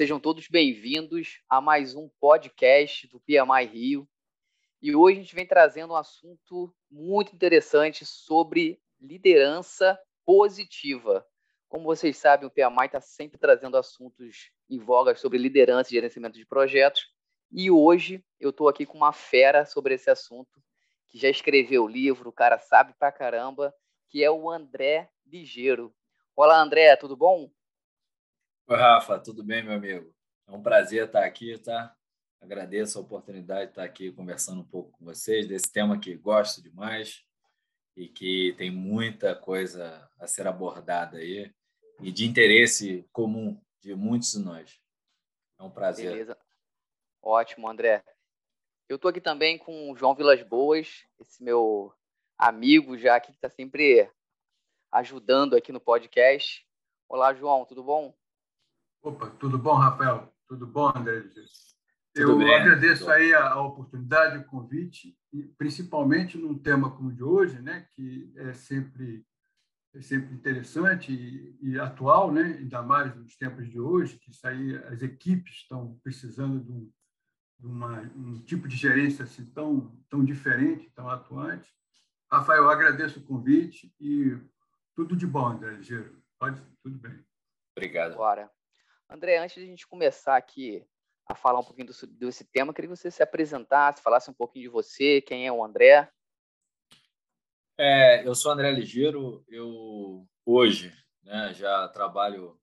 sejam todos bem-vindos a mais um podcast do PMI Rio. E hoje a gente vem trazendo um assunto muito interessante sobre liderança positiva. Como vocês sabem, o PMI está sempre trazendo assuntos em voga sobre liderança e gerenciamento de projetos. E hoje eu estou aqui com uma fera sobre esse assunto, que já escreveu o livro, o cara sabe pra caramba, que é o André Ligeiro. Olá, André, tudo bom? Oi, Rafa, tudo bem, meu amigo? É um prazer estar aqui, tá? Agradeço a oportunidade de estar aqui conversando um pouco com vocês desse tema que gosto demais e que tem muita coisa a ser abordada aí e de interesse comum de muitos de nós. É um prazer. Beleza. Ótimo, André. Eu estou aqui também com o João Vilas Boas, esse meu amigo já aqui que está sempre ajudando aqui no podcast. Olá, João, tudo bom? Opa, tudo bom, Rafael? Tudo bom, André? Eu bem, agradeço aí a, a, oportunidade, o convite, e principalmente num tema como o de hoje, né, que é sempre é sempre interessante e, e, atual, né, ainda mais nos tempos de hoje, que isso aí, as equipes estão precisando de um, de uma, um tipo de gerência assim, tão, tão diferente, tão atuante. Rafael, eu agradeço o convite e tudo de bom, André Ligeiro. Pode, tudo bem. Obrigado. Bora. André, antes de a gente começar aqui a falar um pouquinho do, desse tema, queria que você se apresentasse, falasse um pouquinho de você, quem é o André. É, eu sou André Ligeiro, eu hoje né, já trabalho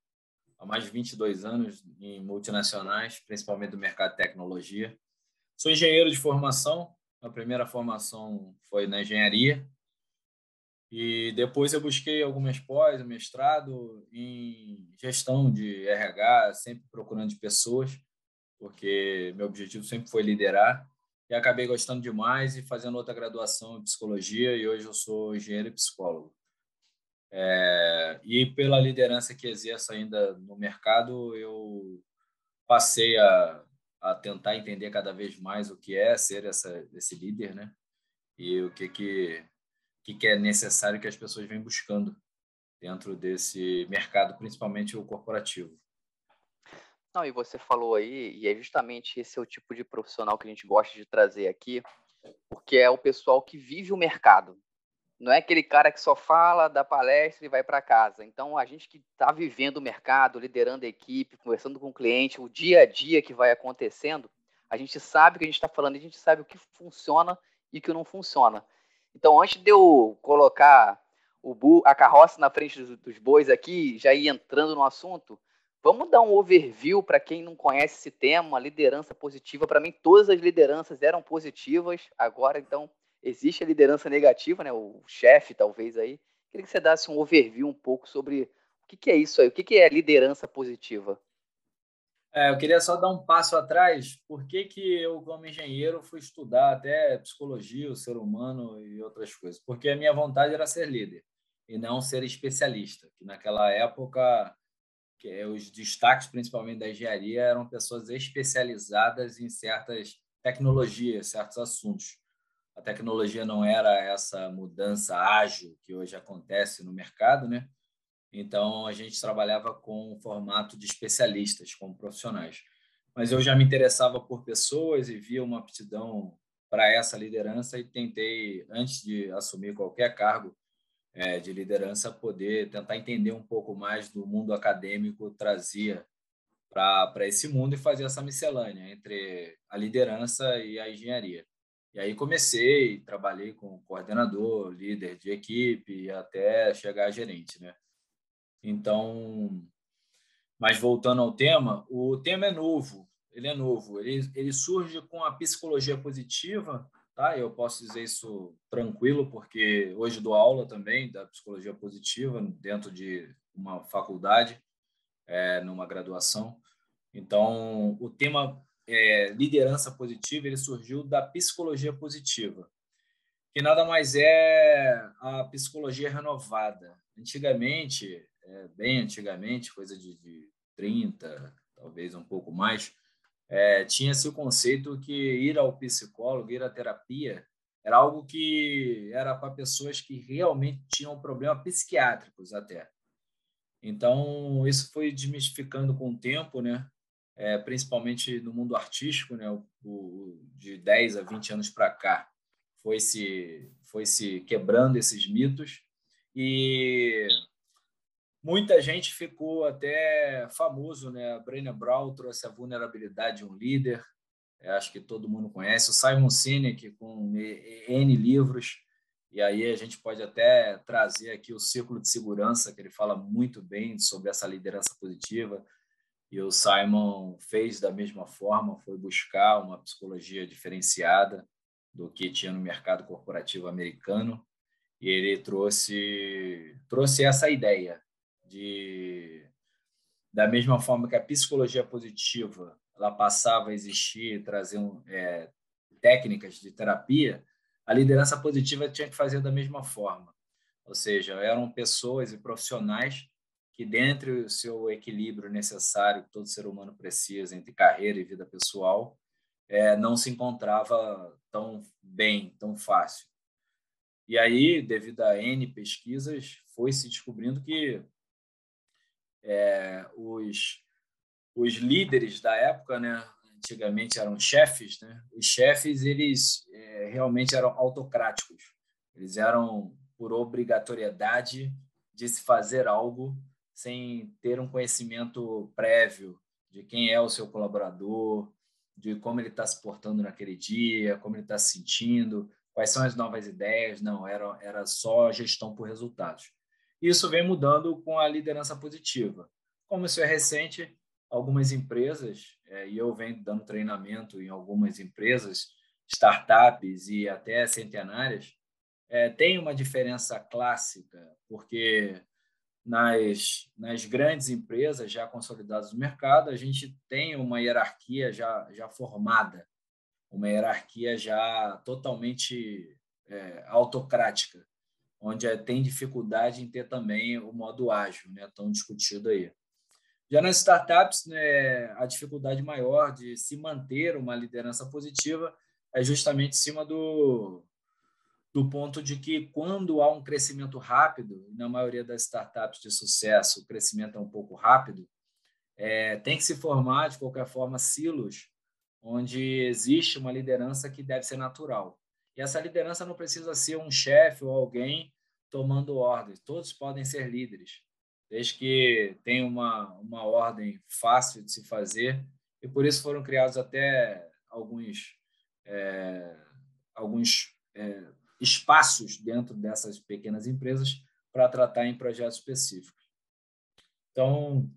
há mais de 22 anos em multinacionais, principalmente do mercado de tecnologia. Sou engenheiro de formação, a primeira formação foi na engenharia, e depois eu busquei algumas pós, mestrado em gestão de RH, sempre procurando de pessoas, porque meu objetivo sempre foi liderar. E acabei gostando demais e fazendo outra graduação em psicologia, e hoje eu sou engenheiro e psicólogo. É, e pela liderança que exerço ainda no mercado, eu passei a, a tentar entender cada vez mais o que é ser essa, esse líder, né? E o que que que, que é necessário que as pessoas venham buscando dentro desse mercado, principalmente o corporativo. Não, e você falou aí, e é justamente esse é o tipo de profissional que a gente gosta de trazer aqui, porque é o pessoal que vive o mercado. Não é aquele cara que só fala, dá palestra e vai para casa. Então, a gente que está vivendo o mercado, liderando a equipe, conversando com o cliente, o dia a dia que vai acontecendo, a gente sabe o que a gente está falando, a gente sabe o que funciona e o que não funciona. Então, antes de eu colocar bu, a carroça na frente dos, dos bois aqui, já ir entrando no assunto, vamos dar um overview para quem não conhece esse tema, liderança positiva. Para mim, todas as lideranças eram positivas. Agora, então, existe a liderança negativa, né? O chefe, talvez aí. Queria que você desse um overview um pouco sobre o que, que é isso aí, o que, que é liderança positiva. É, eu queria só dar um passo atrás. Por que, que eu, como engenheiro, fui estudar até psicologia, o ser humano e outras coisas? Porque a minha vontade era ser líder e não ser especialista. Que naquela época, que é, os destaques, principalmente da engenharia, eram pessoas especializadas em certas tecnologias, certos assuntos. A tecnologia não era essa mudança ágil que hoje acontece no mercado, né? Então, a gente trabalhava com um formato de especialistas, como profissionais. Mas eu já me interessava por pessoas e via uma aptidão para essa liderança e tentei, antes de assumir qualquer cargo é, de liderança, poder tentar entender um pouco mais do mundo acadêmico, trazia para esse mundo e fazer essa miscelânea entre a liderança e a engenharia. E aí comecei, trabalhei com coordenador, líder de equipe, até chegar a gerente, né? Então, mas voltando ao tema, o tema é novo, ele é novo, ele, ele surge com a psicologia positiva, tá? Eu posso dizer isso tranquilo, porque hoje dou aula também da psicologia positiva dentro de uma faculdade, é, numa graduação. Então, o tema é, liderança positiva ele surgiu da psicologia positiva, que nada mais é a psicologia renovada. Antigamente, é, bem antigamente, coisa de, de 30, talvez um pouco mais, é, tinha-se o conceito que ir ao psicólogo, ir à terapia, era algo que era para pessoas que realmente tinham problemas psiquiátricos até. Então, isso foi desmistificando com o tempo, né? é, principalmente no mundo artístico, né, o, o, de 10 a 20 anos para cá, foi se, foi se quebrando esses mitos e muita gente ficou até famoso, né? A Brené Brown trouxe a vulnerabilidade de um líder, Eu acho que todo mundo conhece, o Simon Sinek com N livros, e aí a gente pode até trazer aqui o círculo de segurança, que ele fala muito bem sobre essa liderança positiva, e o Simon fez da mesma forma, foi buscar uma psicologia diferenciada do que tinha no mercado corporativo americano, e ele trouxe trouxe essa ideia de da mesma forma que a psicologia positiva ela passava a existir, trazer um, é, técnicas de terapia, a liderança positiva tinha que fazer da mesma forma. Ou seja, eram pessoas e profissionais que, dentro do seu equilíbrio necessário que todo ser humano precisa entre carreira e vida pessoal, é, não se encontrava tão bem, tão fácil. E aí, devido a N pesquisas, foi se descobrindo que é, os, os líderes da época, né, antigamente eram chefes, né, os chefes eles é, realmente eram autocráticos. Eles eram por obrigatoriedade de se fazer algo sem ter um conhecimento prévio de quem é o seu colaborador, de como ele está se portando naquele dia, como ele está se sentindo, quais são as novas ideias. Não, era, era só gestão por resultados. Isso vem mudando com a liderança positiva. Como isso é recente, algumas empresas, é, e eu venho dando treinamento em algumas empresas, startups e até centenárias, é, tem uma diferença clássica, porque nas, nas grandes empresas já consolidadas no mercado, a gente tem uma hierarquia já, já formada, uma hierarquia já totalmente é, autocrática, onde é, tem dificuldade em ter também o modo ágil, né, tão discutido aí. Já nas startups, né, a dificuldade maior de se manter uma liderança positiva é justamente em cima do, do ponto de que quando há um crescimento rápido, na maioria das startups de sucesso, o crescimento é um pouco rápido, é, tem que se formar, de qualquer forma, silos onde existe uma liderança que deve ser natural. E essa liderança não precisa ser um chefe ou alguém tomando ordens. Todos podem ser líderes, desde que tenha uma, uma ordem fácil de se fazer. E por isso foram criados até alguns, é, alguns é, espaços dentro dessas pequenas empresas para tratar em projetos específicos. Então,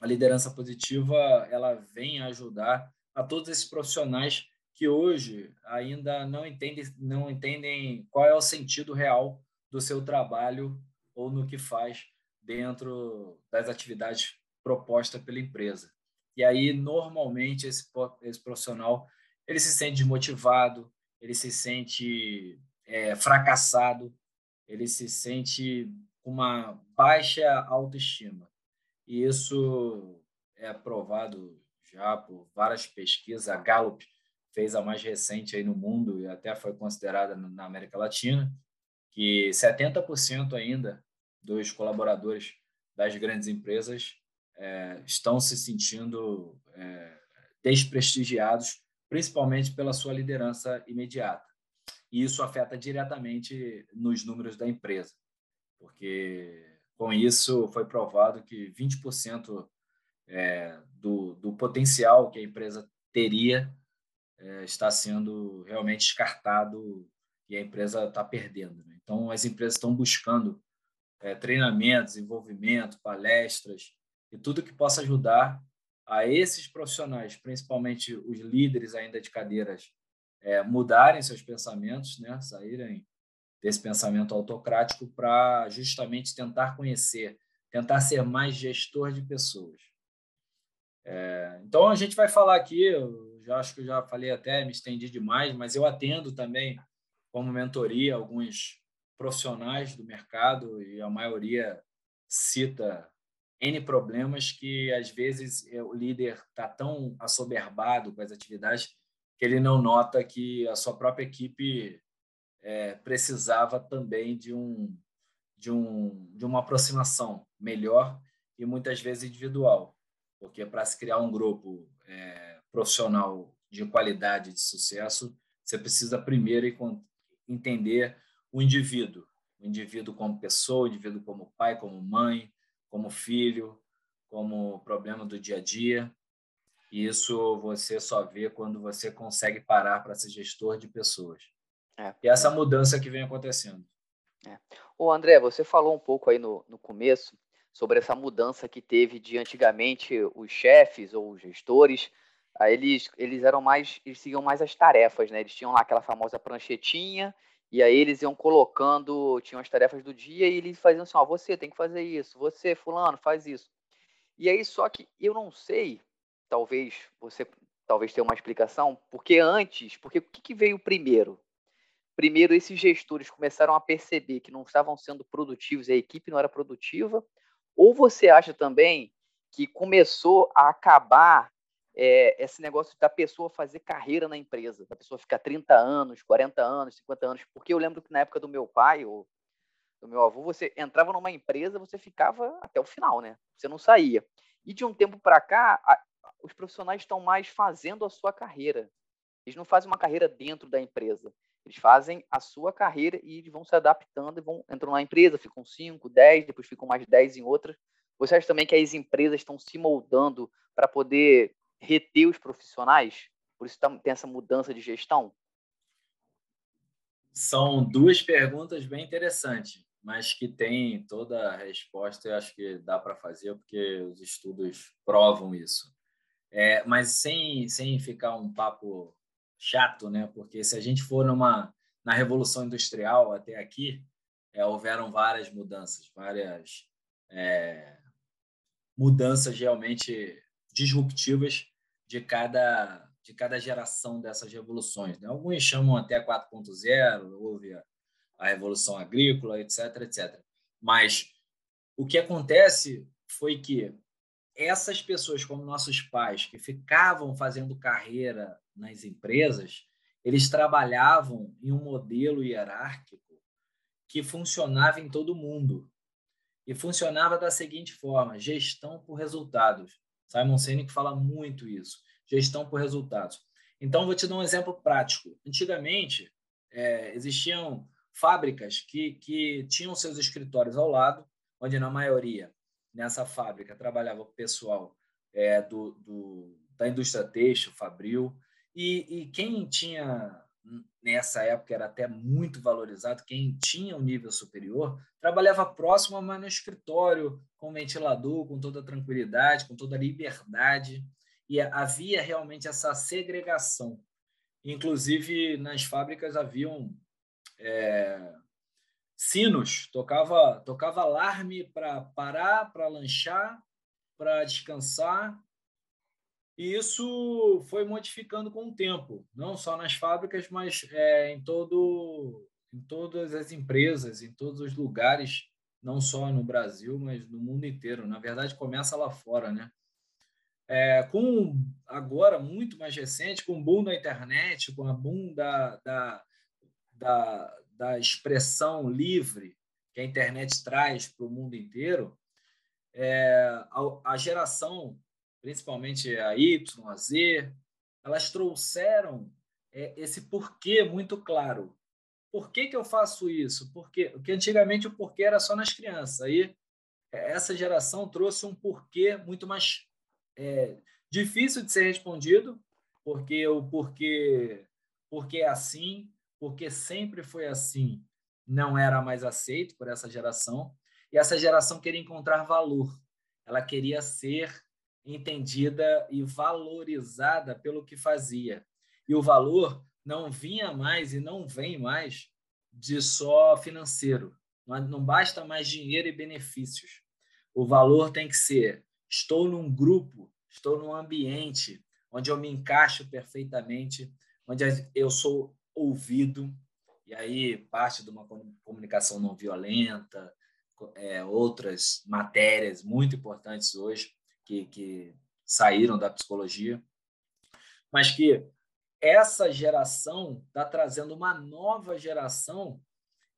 a liderança positiva ela vem ajudar a todos esses profissionais que hoje ainda não entendem, não entendem qual é o sentido real do seu trabalho ou no que faz dentro das atividades propostas pela empresa. E aí, normalmente, esse, esse profissional ele se sente desmotivado, ele se sente é, fracassado, ele se sente com uma baixa autoestima. E isso é provado já por várias pesquisas. A Gallup fez a mais recente aí no mundo e até foi considerada na América Latina, que 70% ainda dos colaboradores das grandes empresas é, estão se sentindo é, desprestigiados, principalmente pela sua liderança imediata. E isso afeta diretamente nos números da empresa, porque com isso foi provado que 20% é, do, do potencial que a empresa teria é, está sendo realmente descartado e a empresa está perdendo. Né? Então, as empresas estão buscando é, treinamentos, desenvolvimento, palestras e tudo que possa ajudar a esses profissionais, principalmente os líderes ainda de cadeiras é, mudarem seus pensamentos, né? saírem desse pensamento autocrático para justamente tentar conhecer, tentar ser mais gestor de pessoas. É, então a gente vai falar aqui, já acho que eu já falei até, me estendi demais, mas eu atendo também como mentoria alguns profissionais do mercado e a maioria cita N problemas que às vezes o líder está tão assoberbado com as atividades que ele não nota que a sua própria equipe é, precisava também de um de um de uma aproximação melhor e muitas vezes individual. porque para se criar um grupo é, profissional de qualidade, de sucesso, você precisa primeiro entender o indivíduo, o indivíduo como pessoa, o indivíduo como pai, como mãe, como filho, como problema do dia a dia. E isso você só vê quando você consegue parar para ser gestor de pessoas. É. E essa mudança que vem acontecendo. É. O André, você falou um pouco aí no, no começo sobre essa mudança que teve de antigamente os chefes ou os gestores, aí eles, eles eram mais, eles seguiam mais as tarefas, né? Eles tinham lá aquela famosa pranchetinha e aí eles iam colocando, tinham as tarefas do dia e eles faziam assim, ó, você tem que fazer isso, você fulano faz isso. E aí só que eu não sei, talvez você talvez tenha uma explicação, porque antes, porque o que, que veio primeiro? Primeiro, esses gestores começaram a perceber que não estavam sendo produtivos, a equipe não era produtiva, ou você acha também que começou a acabar é, esse negócio da pessoa fazer carreira na empresa, da pessoa ficar 30 anos, 40 anos, 50 anos? Porque eu lembro que na época do meu pai ou do meu avô, você entrava numa empresa, você ficava até o final, né? Você não saía. E de um tempo para cá, a, os profissionais estão mais fazendo a sua carreira. Eles não fazem uma carreira dentro da empresa. Eles fazem a sua carreira e vão se adaptando e vão entram na empresa, ficam 5, 10, depois ficam mais 10 em outras. Você acha também que as empresas estão se moldando para poder reter os profissionais? Por isso tá, tem essa mudança de gestão? São duas perguntas bem interessantes, mas que tem toda a resposta, eu acho que dá para fazer, porque os estudos provam isso. É, mas sem, sem ficar um papo chato, né? Porque se a gente for numa na revolução industrial até aqui, é, houveram várias mudanças, várias é, mudanças realmente disruptivas de cada de cada geração dessas revoluções. Né? Alguns chamam até 4.0, houve a, a revolução agrícola, etc, etc. Mas o que acontece foi que essas pessoas, como nossos pais, que ficavam fazendo carreira nas empresas, eles trabalhavam em um modelo hierárquico que funcionava em todo mundo. E funcionava da seguinte forma: gestão por resultados. Simon Sinek fala muito isso gestão por resultados. Então, vou te dar um exemplo prático. Antigamente, é, existiam fábricas que, que tinham seus escritórios ao lado, onde, na maioria, nessa fábrica, trabalhava o pessoal é, do, do, da indústria têxtil, fabril, e, e quem tinha, nessa época, era até muito valorizado, quem tinha um nível superior, trabalhava próximo, mas no escritório, com ventilador, com toda tranquilidade, com toda liberdade e havia realmente essa segregação. Inclusive, nas fábricas haviam é, sinos, tocava, tocava alarme para parar, para lanchar, para descansar. E isso foi modificando com o tempo, não só nas fábricas, mas é, em, todo, em todas as empresas, em todos os lugares, não só no Brasil, mas no mundo inteiro. Na verdade, começa lá fora, né? É, com agora muito mais recente, com o boom da internet, com a boom da, da, da, da expressão livre que a internet traz para o mundo inteiro, é, a, a, geração, principalmente a Y, a Z, elas trouxeram é, esse porquê muito claro. Por que, que eu faço isso? Porque, porque antigamente o porquê era só nas crianças. Aí essa geração trouxe um porquê muito mais é difícil de ser respondido, porque o porquê, porque é assim, porque sempre foi assim, não era mais aceito por essa geração. E essa geração queria encontrar valor. Ela queria ser entendida e valorizada pelo que fazia. E o valor não vinha mais e não vem mais de só financeiro. Não basta mais dinheiro e benefícios. O valor tem que ser Estou num grupo, estou num ambiente onde eu me encaixo perfeitamente, onde eu sou ouvido, e aí parte de uma comunicação não violenta, é, outras matérias muito importantes hoje que, que saíram da psicologia, mas que essa geração está trazendo uma nova geração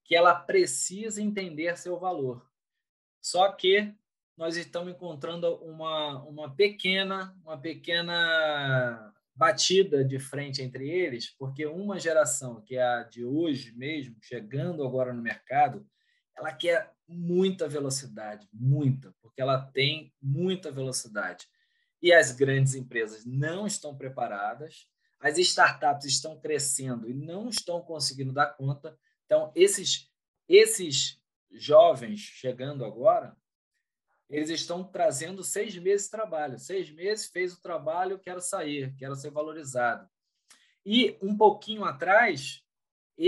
que ela precisa entender seu valor. Só que nós estamos encontrando uma, uma pequena uma pequena batida de frente entre eles, porque uma geração que é a de hoje mesmo, chegando agora no mercado, ela quer muita velocidade, muita, porque ela tem muita velocidade. E as grandes empresas não estão preparadas, as startups estão crescendo e não estão conseguindo dar conta. Então, esses, esses jovens chegando agora, eles estão trazendo seis meses de trabalho. Seis meses fez o trabalho, quero sair, quero ser valorizado. E um pouquinho atrás,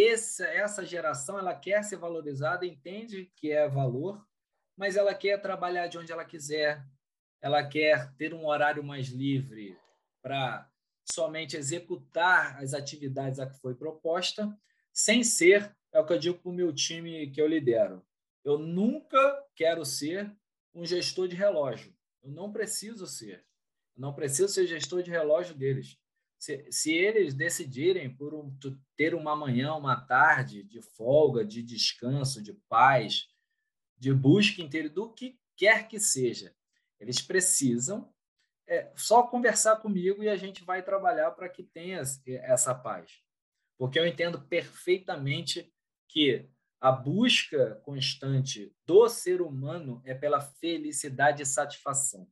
essa, essa geração ela quer ser valorizada, entende que é valor, mas ela quer trabalhar de onde ela quiser, ela quer ter um horário mais livre para somente executar as atividades a que foi proposta, sem ser, é o que eu digo para o meu time que eu lidero. Eu nunca quero ser um gestor de relógio. Eu não preciso ser. Eu não preciso ser gestor de relógio deles. Se, se eles decidirem por um, ter uma manhã, uma tarde de folga, de descanso, de paz, de busca inteira, do que quer que seja, eles precisam é, só conversar comigo e a gente vai trabalhar para que tenha essa paz. Porque eu entendo perfeitamente que a busca constante do ser humano é pela felicidade e satisfação.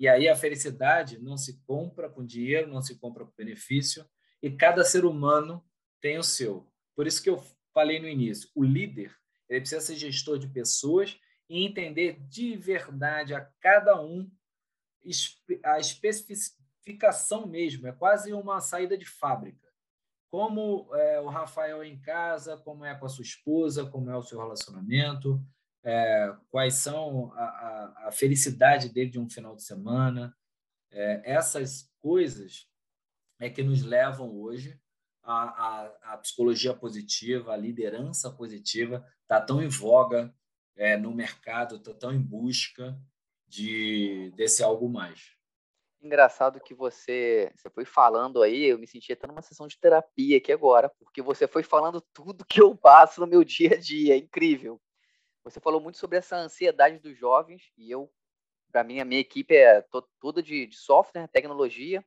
E aí a felicidade não se compra com dinheiro, não se compra com benefício, e cada ser humano tem o seu. Por isso que eu falei no início, o líder ele precisa ser gestor de pessoas e entender de verdade a cada um a especificação mesmo, é quase uma saída de fábrica como é, o Rafael é em casa, como é com a sua esposa, como é o seu relacionamento, é, quais são a, a, a, felicidade dele de um final de semana. É, essas coisas é que nos levam hoje à, à, à psicologia positiva, a liderança positiva está tão em voga é, no mercado, está tão em busca de desse algo mais. Engraçado que você, você foi falando aí, eu me senti até numa sessão de terapia aqui agora, porque você foi falando tudo que eu passo no meu dia a dia, é incrível. Você falou muito sobre essa ansiedade dos jovens, e eu, para mim, a minha equipe é toda de, de software, tecnologia,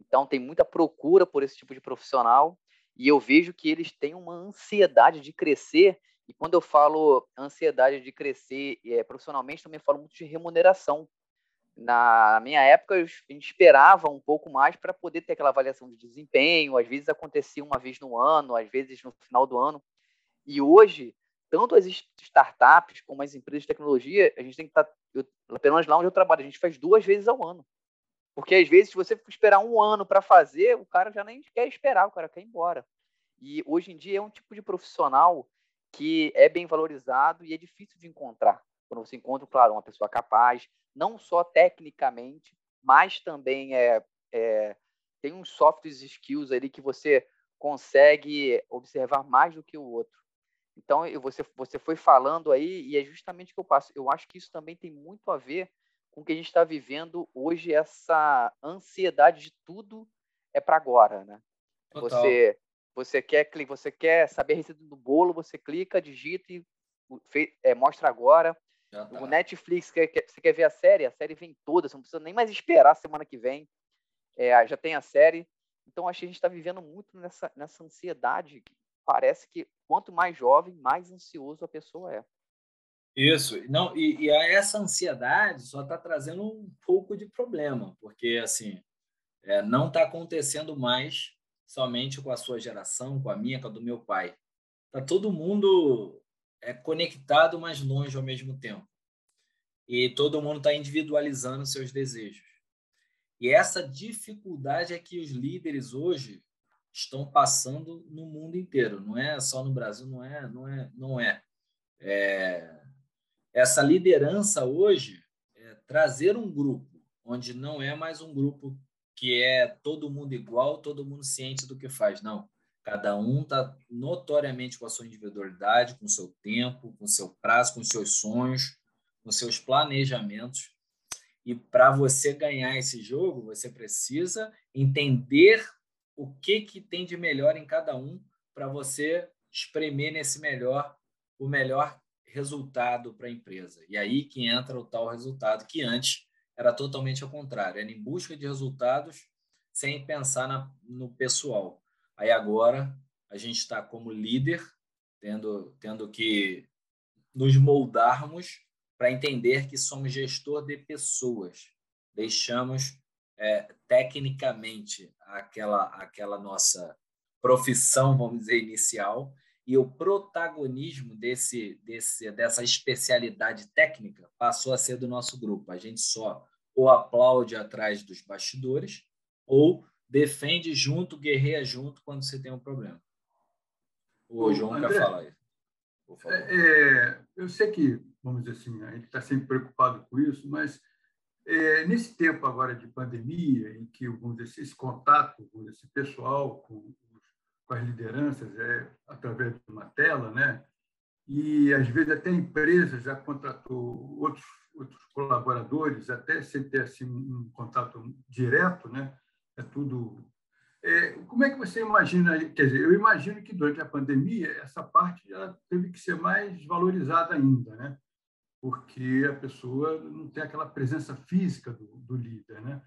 então tem muita procura por esse tipo de profissional, e eu vejo que eles têm uma ansiedade de crescer, e quando eu falo ansiedade de crescer é, profissionalmente, também falo muito de remuneração, na minha época, a gente esperava um pouco mais para poder ter aquela avaliação de desempenho. Às vezes acontecia uma vez no ano, às vezes no final do ano. E hoje, tanto as startups como as empresas de tecnologia, a gente tem que estar, tá, eu, pelo menos lá onde eu trabalho, a gente faz duas vezes ao ano. Porque às vezes, se você esperar um ano para fazer, o cara já nem quer esperar, o cara quer ir embora. E hoje em dia é um tipo de profissional que é bem valorizado e é difícil de encontrar. Quando você encontra, claro, uma pessoa capaz, não só tecnicamente, mas também é, é tem uns soft skills ali que você consegue observar mais do que o outro. Então, você, você foi falando aí, e é justamente o que eu passo. Eu acho que isso também tem muito a ver com o que a gente está vivendo hoje, essa ansiedade de tudo é para agora, né? Você, você, quer, você quer saber a receita do bolo, você clica, digita e é, mostra agora. Tá. O Netflix, quer, quer, você quer ver a série? A série vem toda, você não precisa nem mais esperar semana que vem. É, já tem a série. Então, acho que a gente está vivendo muito nessa, nessa ansiedade. Parece que quanto mais jovem, mais ansioso a pessoa é. Isso. Não, e, e essa ansiedade só está trazendo um pouco de problema, porque assim é, não está acontecendo mais somente com a sua geração, com a minha, com a do meu pai. Está todo mundo é conectado, mas longe ao mesmo tempo. E todo mundo está individualizando seus desejos. E essa dificuldade é que os líderes hoje estão passando no mundo inteiro. Não é só no Brasil, não é, não é, não é. é essa liderança hoje é trazer um grupo onde não é mais um grupo que é todo mundo igual, todo mundo ciente do que faz. Não. Cada um está notoriamente com a sua individualidade, com o seu tempo, com o seu prazo, com os seus sonhos, com os seus planejamentos. E para você ganhar esse jogo, você precisa entender o que, que tem de melhor em cada um para você espremer nesse melhor, o melhor resultado para a empresa. E aí que entra o tal resultado, que antes era totalmente ao contrário, era em busca de resultados sem pensar na, no pessoal. Aí agora a gente está como líder, tendo, tendo que nos moldarmos para entender que somos gestor de pessoas. Deixamos é, tecnicamente aquela, aquela nossa profissão, vamos dizer, inicial, e o protagonismo desse, desse, dessa especialidade técnica passou a ser do nosso grupo. A gente só ou aplaude atrás dos bastidores ou defende junto, guerreia junto quando você tem um problema. O João André, quer falar isso. É, é, eu sei que, vamos dizer assim, a gente está sempre preocupado com isso, mas é, nesse tempo agora de pandemia, em que vamos dizer, esse contato com esse pessoal, com, com as lideranças, é através de uma tela, né? e às vezes até a empresa já contratou outros, outros colaboradores, até sem ter assim, um contato direto, né? é tudo é, como é que você imagina? Quer dizer, eu imagino que durante a pandemia essa parte já teve que ser mais valorizada ainda, né? Porque a pessoa não tem aquela presença física do, do líder, né?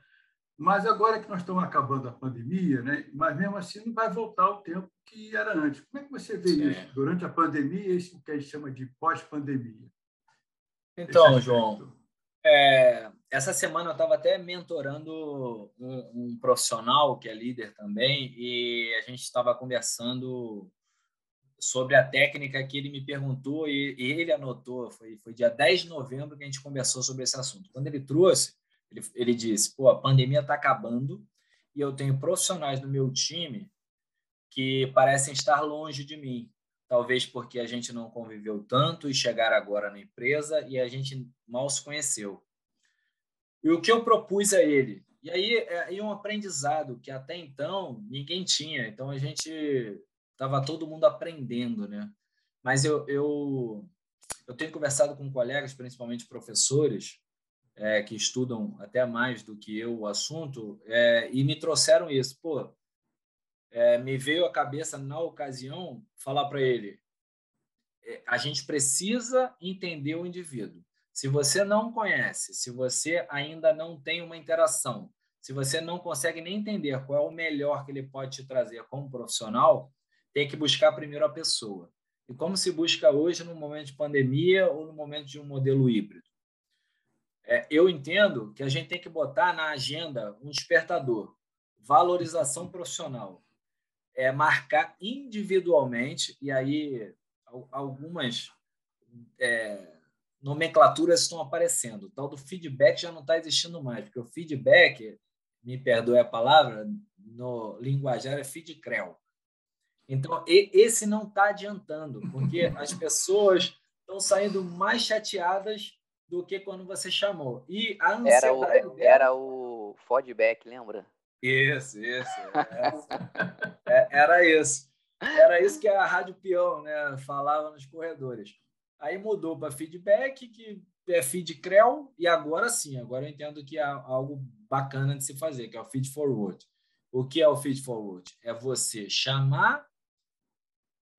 Mas agora que nós estamos acabando a pandemia, né? Mas mesmo assim não vai voltar ao tempo que era antes. Como é que você vê isso durante a pandemia, isso que a gente chama de pós-pandemia? Então, João, é, essa semana eu estava até mentorando um, um, profissional que é líder também e a gente estava conversando sobre a técnica que ele me perguntou e, e, ele anotou. Foi, foi dia 10 de novembro que a gente conversou sobre esse assunto. Quando ele trouxe, ele, ele disse: pô, a pandemia está acabando e eu tenho profissionais no meu time que parecem estar longe de mim talvez porque a gente não conviveu tanto e chegar agora na empresa e a gente mal se conheceu. E o que eu propus a ele? E aí é um aprendizado que até então ninguém tinha, então a gente estava todo mundo aprendendo, né? Mas eu, eu, eu tenho conversado com colegas, principalmente professores, é, que estudam até mais do que eu o assunto, é, e me trouxeram isso. Pô, é, me veio à cabeça na ocasião falar para ele: é, a gente precisa entender o indivíduo. Se você não conhece, se você ainda não tem uma interação, se você não consegue nem entender qual é o melhor que ele pode te trazer como profissional, tem que buscar primeiro a pessoa. E como se busca hoje no momento de pandemia ou no momento de um modelo híbrido? É, eu entendo que a gente tem que botar na agenda um despertador, valorização profissional é, marcar individualmente, e aí algumas é, nomenclaturas estão aparecendo. O tal do feedback já não está existindo mais, porque o feedback, me perdoe a palavra, no linguajar é feedcrel. Então, esse não está adiantando, porque as pessoas estão saindo mais chateadas do que quando você chamou. E a era o, dela... era o feedback, lembra? Isso, isso. É, era isso. Era isso que a Rádio Peão né, falava nos corredores. Aí mudou para feedback, que é feed creu, e agora sim, agora eu entendo que é algo bacana de se fazer, que é o feed forward. O que é o feed forward? É você chamar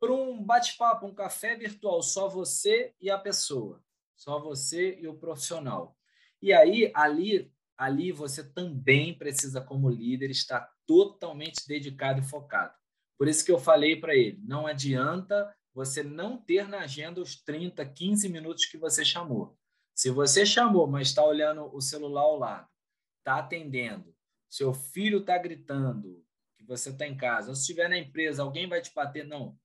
para um bate-papo, um café virtual, só você e a pessoa, só você e o profissional. E aí, ali, ali você também precisa, como líder, estar totalmente dedicado e focado. Por isso que eu falei para ele: não adianta você não ter na agenda os 30, 15 minutos que você chamou. Se você chamou, mas está olhando o celular ao lado, está atendendo, seu filho está gritando, que você está em casa, ou se estiver na empresa, alguém vai te bater, não.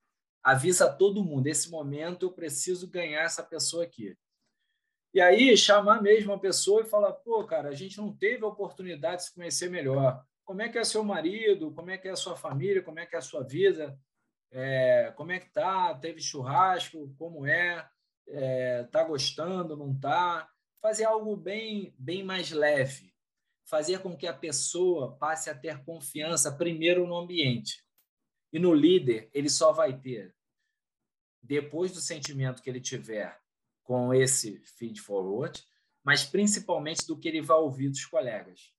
Avisa todo mundo. Nesse momento, eu preciso ganhar essa pessoa aqui. E aí, chamar mesmo a pessoa e falar: pô, cara, a gente não teve a oportunidade de se conhecer melhor. Como é que é seu marido? Como é que é a sua família? Como é que é a sua vida? É, como é que tá? Teve churrasco? Como é? é tá gostando? Não tá? Fazer algo bem, bem mais leve. Fazer com que a pessoa passe a ter confiança primeiro no ambiente. E no líder, ele só vai ter, depois do sentimento que ele tiver com esse feed forward, mas principalmente do que ele vai ouvir dos colegas.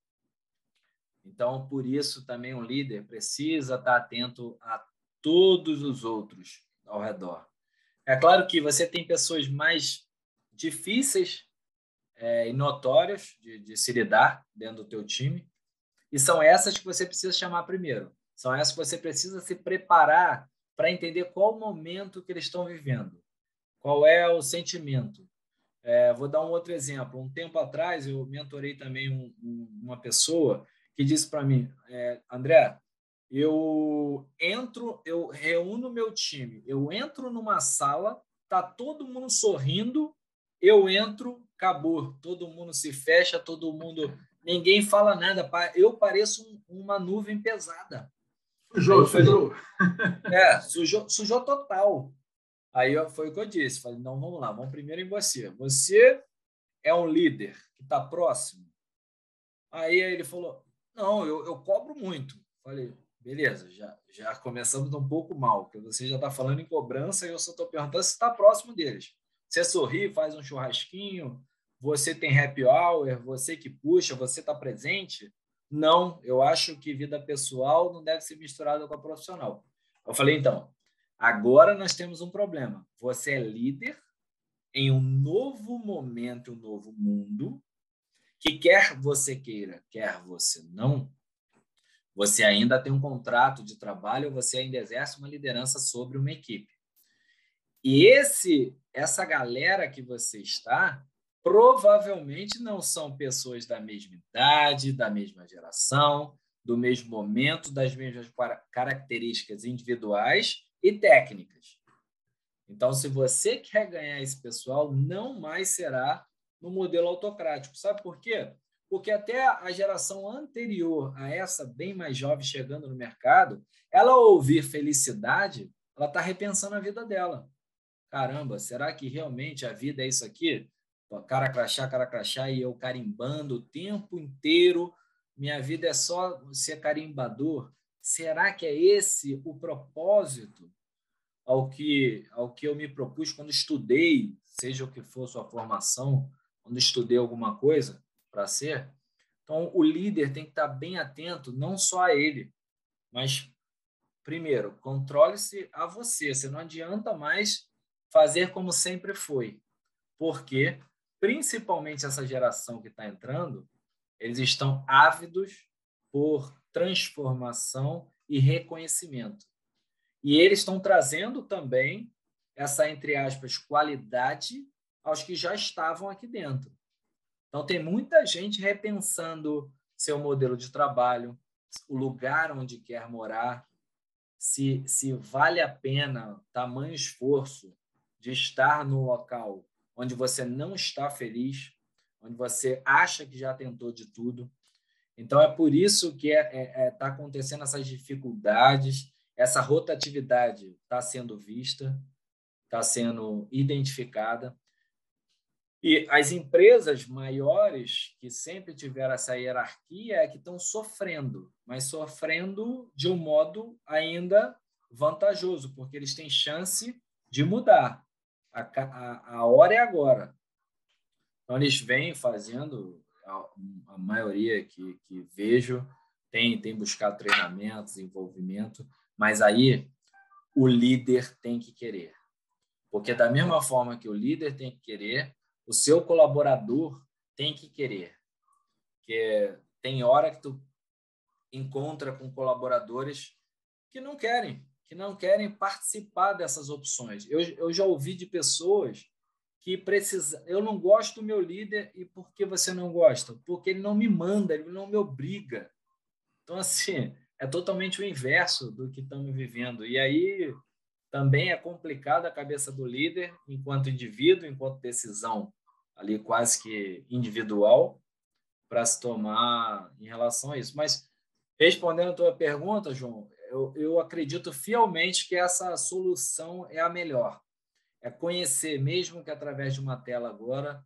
Então, por isso, também um líder precisa estar atento a todos os outros ao redor. É claro que você tem pessoas mais difíceis é, e notórias de, de se lidar dentro do teu time, e são essas que você precisa chamar primeiro. São essas que você precisa se preparar para entender qual o momento que eles estão vivendo, qual é o sentimento. É, vou dar um outro exemplo. Um tempo atrás, eu mentorei também um, um, uma pessoa que disse para mim, é, André, eu entro, eu reúno meu time, eu entro numa sala, tá todo mundo sorrindo, eu entro, acabou, todo mundo se fecha, todo mundo, ninguém fala nada, eu pareço uma nuvem pesada. Sujou, sujou. É, sujou, sujou total. Aí foi o que eu disse, falei, não, vamos lá, vamos primeiro em você. Você é um líder que está próximo. Aí ele falou, não, eu, eu cobro muito. Falei, beleza, já, já começamos um pouco mal, porque você já está falando em cobrança e eu só estou perguntando se está próximo deles. Você sorri, faz um churrasquinho, você tem happy hour, você que puxa, você está presente. Não, eu acho que vida pessoal não deve ser misturada com a profissional. Eu falei, então, agora nós temos um problema. Você é líder em um novo momento, um novo mundo, que quer você queira, quer você não, você ainda tem um contrato de trabalho, você ainda exerce uma liderança sobre uma equipe. E esse, essa galera que você está, provavelmente não são pessoas da mesma idade, da mesma geração, do mesmo momento, das mesmas características individuais e técnicas. Então, se você quer ganhar esse pessoal, não mais será no modelo autocrático. Sabe por quê? porque até a geração anterior a essa, bem mais jovem, chegando no mercado, ela ouvir felicidade, ela está repensando a vida dela. Caramba, será que realmente a vida é isso aqui? Cara crachá, cara crachá, e eu carimbando o tempo inteiro, minha vida é só ser carimbador? Será que é esse o propósito ao que, ao que eu me propus quando estudei, seja o que for sua formação, quando estudei alguma coisa? para ser. Então, o líder tem que estar bem atento não só a ele, mas, primeiro, controle-se a você. Você não adianta mais fazer como sempre foi, porque, principalmente essa geração que está entrando, eles estão ávidos por transformação e reconhecimento. E eles estão trazendo também essa, entre aspas, qualidade aos que já estavam aqui dentro. Então, tem muita gente repensando seu modelo de trabalho, o lugar onde quer morar, se, se vale a pena tamanho esforço de estar no local onde você não está feliz, onde você acha que já tentou de tudo. Então, é por isso que está é, é, é, tá acontecendo essas dificuldades, essa rotatividade está sendo vista, está sendo identificada. E as empresas maiores, que sempre tiveram essa hierarquia, é que estão sofrendo, mas sofrendo de um modo ainda vantajoso, porque eles têm chance de mudar. A, a, a hora é agora. Então, eles vêm fazendo, a, a maioria que, que vejo, tem, tem buscado treinamentos, envolvimento, mas aí o líder tem que querer. Porque, da mesma forma que o líder tem que querer, o seu colaborador tem que querer. Que tem hora que tu encontra com colaboradores que não querem, que não querem participar dessas opções. Eu, eu já ouvi de pessoas que precisa, eu não gosto do meu líder e por que você não gosta? Porque ele não me manda, ele não me obriga. Então assim, é totalmente o inverso do que estamos vivendo. E aí também é complicado a cabeça do líder, enquanto indivíduo, enquanto decisão ali quase que individual, para se tomar em relação a isso. Mas, respondendo a tua pergunta, João, eu, eu acredito fielmente que essa solução é a melhor. É conhecer, mesmo que através de uma tela agora,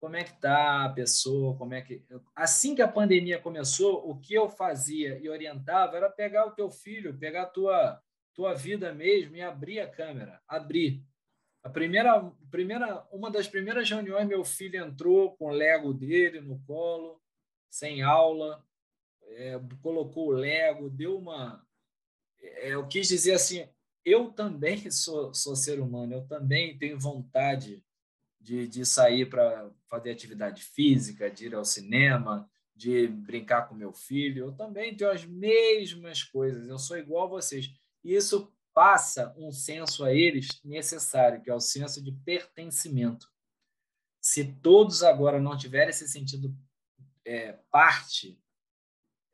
como é que está a pessoa, como é que... Assim que a pandemia começou, o que eu fazia e orientava era pegar o teu filho, pegar a tua tua vida mesmo e abrir a câmera, abrir. A primeira, primeira, uma das primeiras reuniões, meu filho entrou com o Lego dele no colo, sem aula, é, colocou o Lego, deu uma. É, eu quis dizer assim: eu também sou, sou ser humano, eu também tenho vontade de, de sair para fazer atividade física, de ir ao cinema, de brincar com meu filho. Eu também tenho as mesmas coisas, eu sou igual a vocês. E isso passa um senso a eles necessário, que é o senso de pertencimento. Se todos agora não tiverem esse sentido é, parte,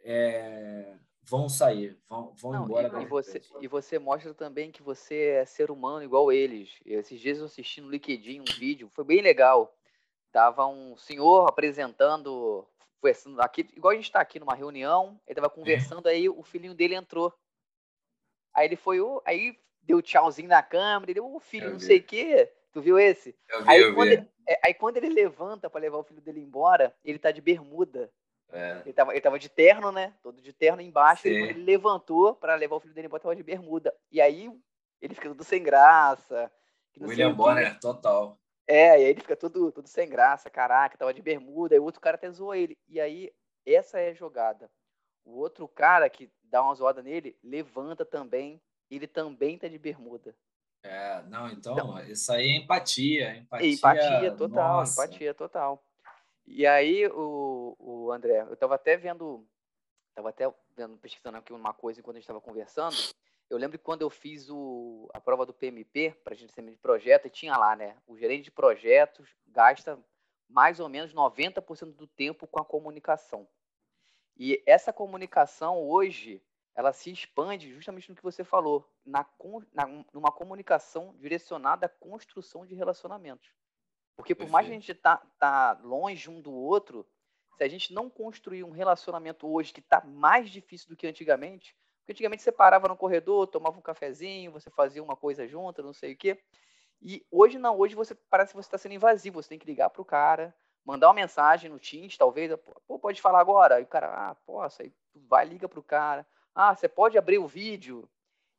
é, vão sair, vão, vão não, embora. E, e você, e você mostra também que você é ser humano igual eles. Esses dias eu assisti no LinkedIn um vídeo, foi bem legal. Tava um senhor apresentando, conversando aqui, igual a gente está aqui numa reunião, ele estava conversando, é. aí o filhinho dele entrou. Aí ele foi, aí deu tchauzinho na câmera, ele deu o filho, eu não vi. sei o quê. Tu viu esse? Eu vi, aí, eu quando vi. Ele, é, aí quando ele levanta para levar o filho dele embora, ele tá de bermuda. É. Ele, tava, ele tava de terno, né? Todo de terno embaixo. Sim. E quando ele levantou para levar o filho dele embora, tava de bermuda. E aí ele fica tudo sem graça. William Bonner, total. É, e aí ele fica tudo, tudo sem graça, caraca, tava de bermuda, e o outro cara até zoou ele. E aí, essa é a jogada. O outro cara que dá uma zoada nele, levanta também, ele também tá de bermuda. É, não, então, então isso aí é empatia. Empatia, empatia total, nossa. empatia total. E aí, o, o André, eu estava até vendo, estava até vendo, pesquisando aqui uma coisa enquanto a gente estava conversando. Eu lembro que quando eu fiz o, a prova do PMP, para gente ser de projeto, e tinha lá, né? O gerente de projetos gasta mais ou menos 90% do tempo com a comunicação. E essa comunicação hoje, ela se expande justamente no que você falou, na, na, numa comunicação direcionada à construção de relacionamentos. Porque por mais que a gente tá, tá longe um do outro, se a gente não construir um relacionamento hoje que está mais difícil do que antigamente, porque antigamente você parava no corredor, tomava um cafezinho, você fazia uma coisa junto, não sei o quê. E hoje não, hoje você parece que você está sendo invasivo, você tem que ligar para o cara, mandar uma mensagem no Teams, talvez, pô, pode falar agora. E o cara, ah, posso, aí tu vai, liga para o cara. Ah, você pode abrir o vídeo.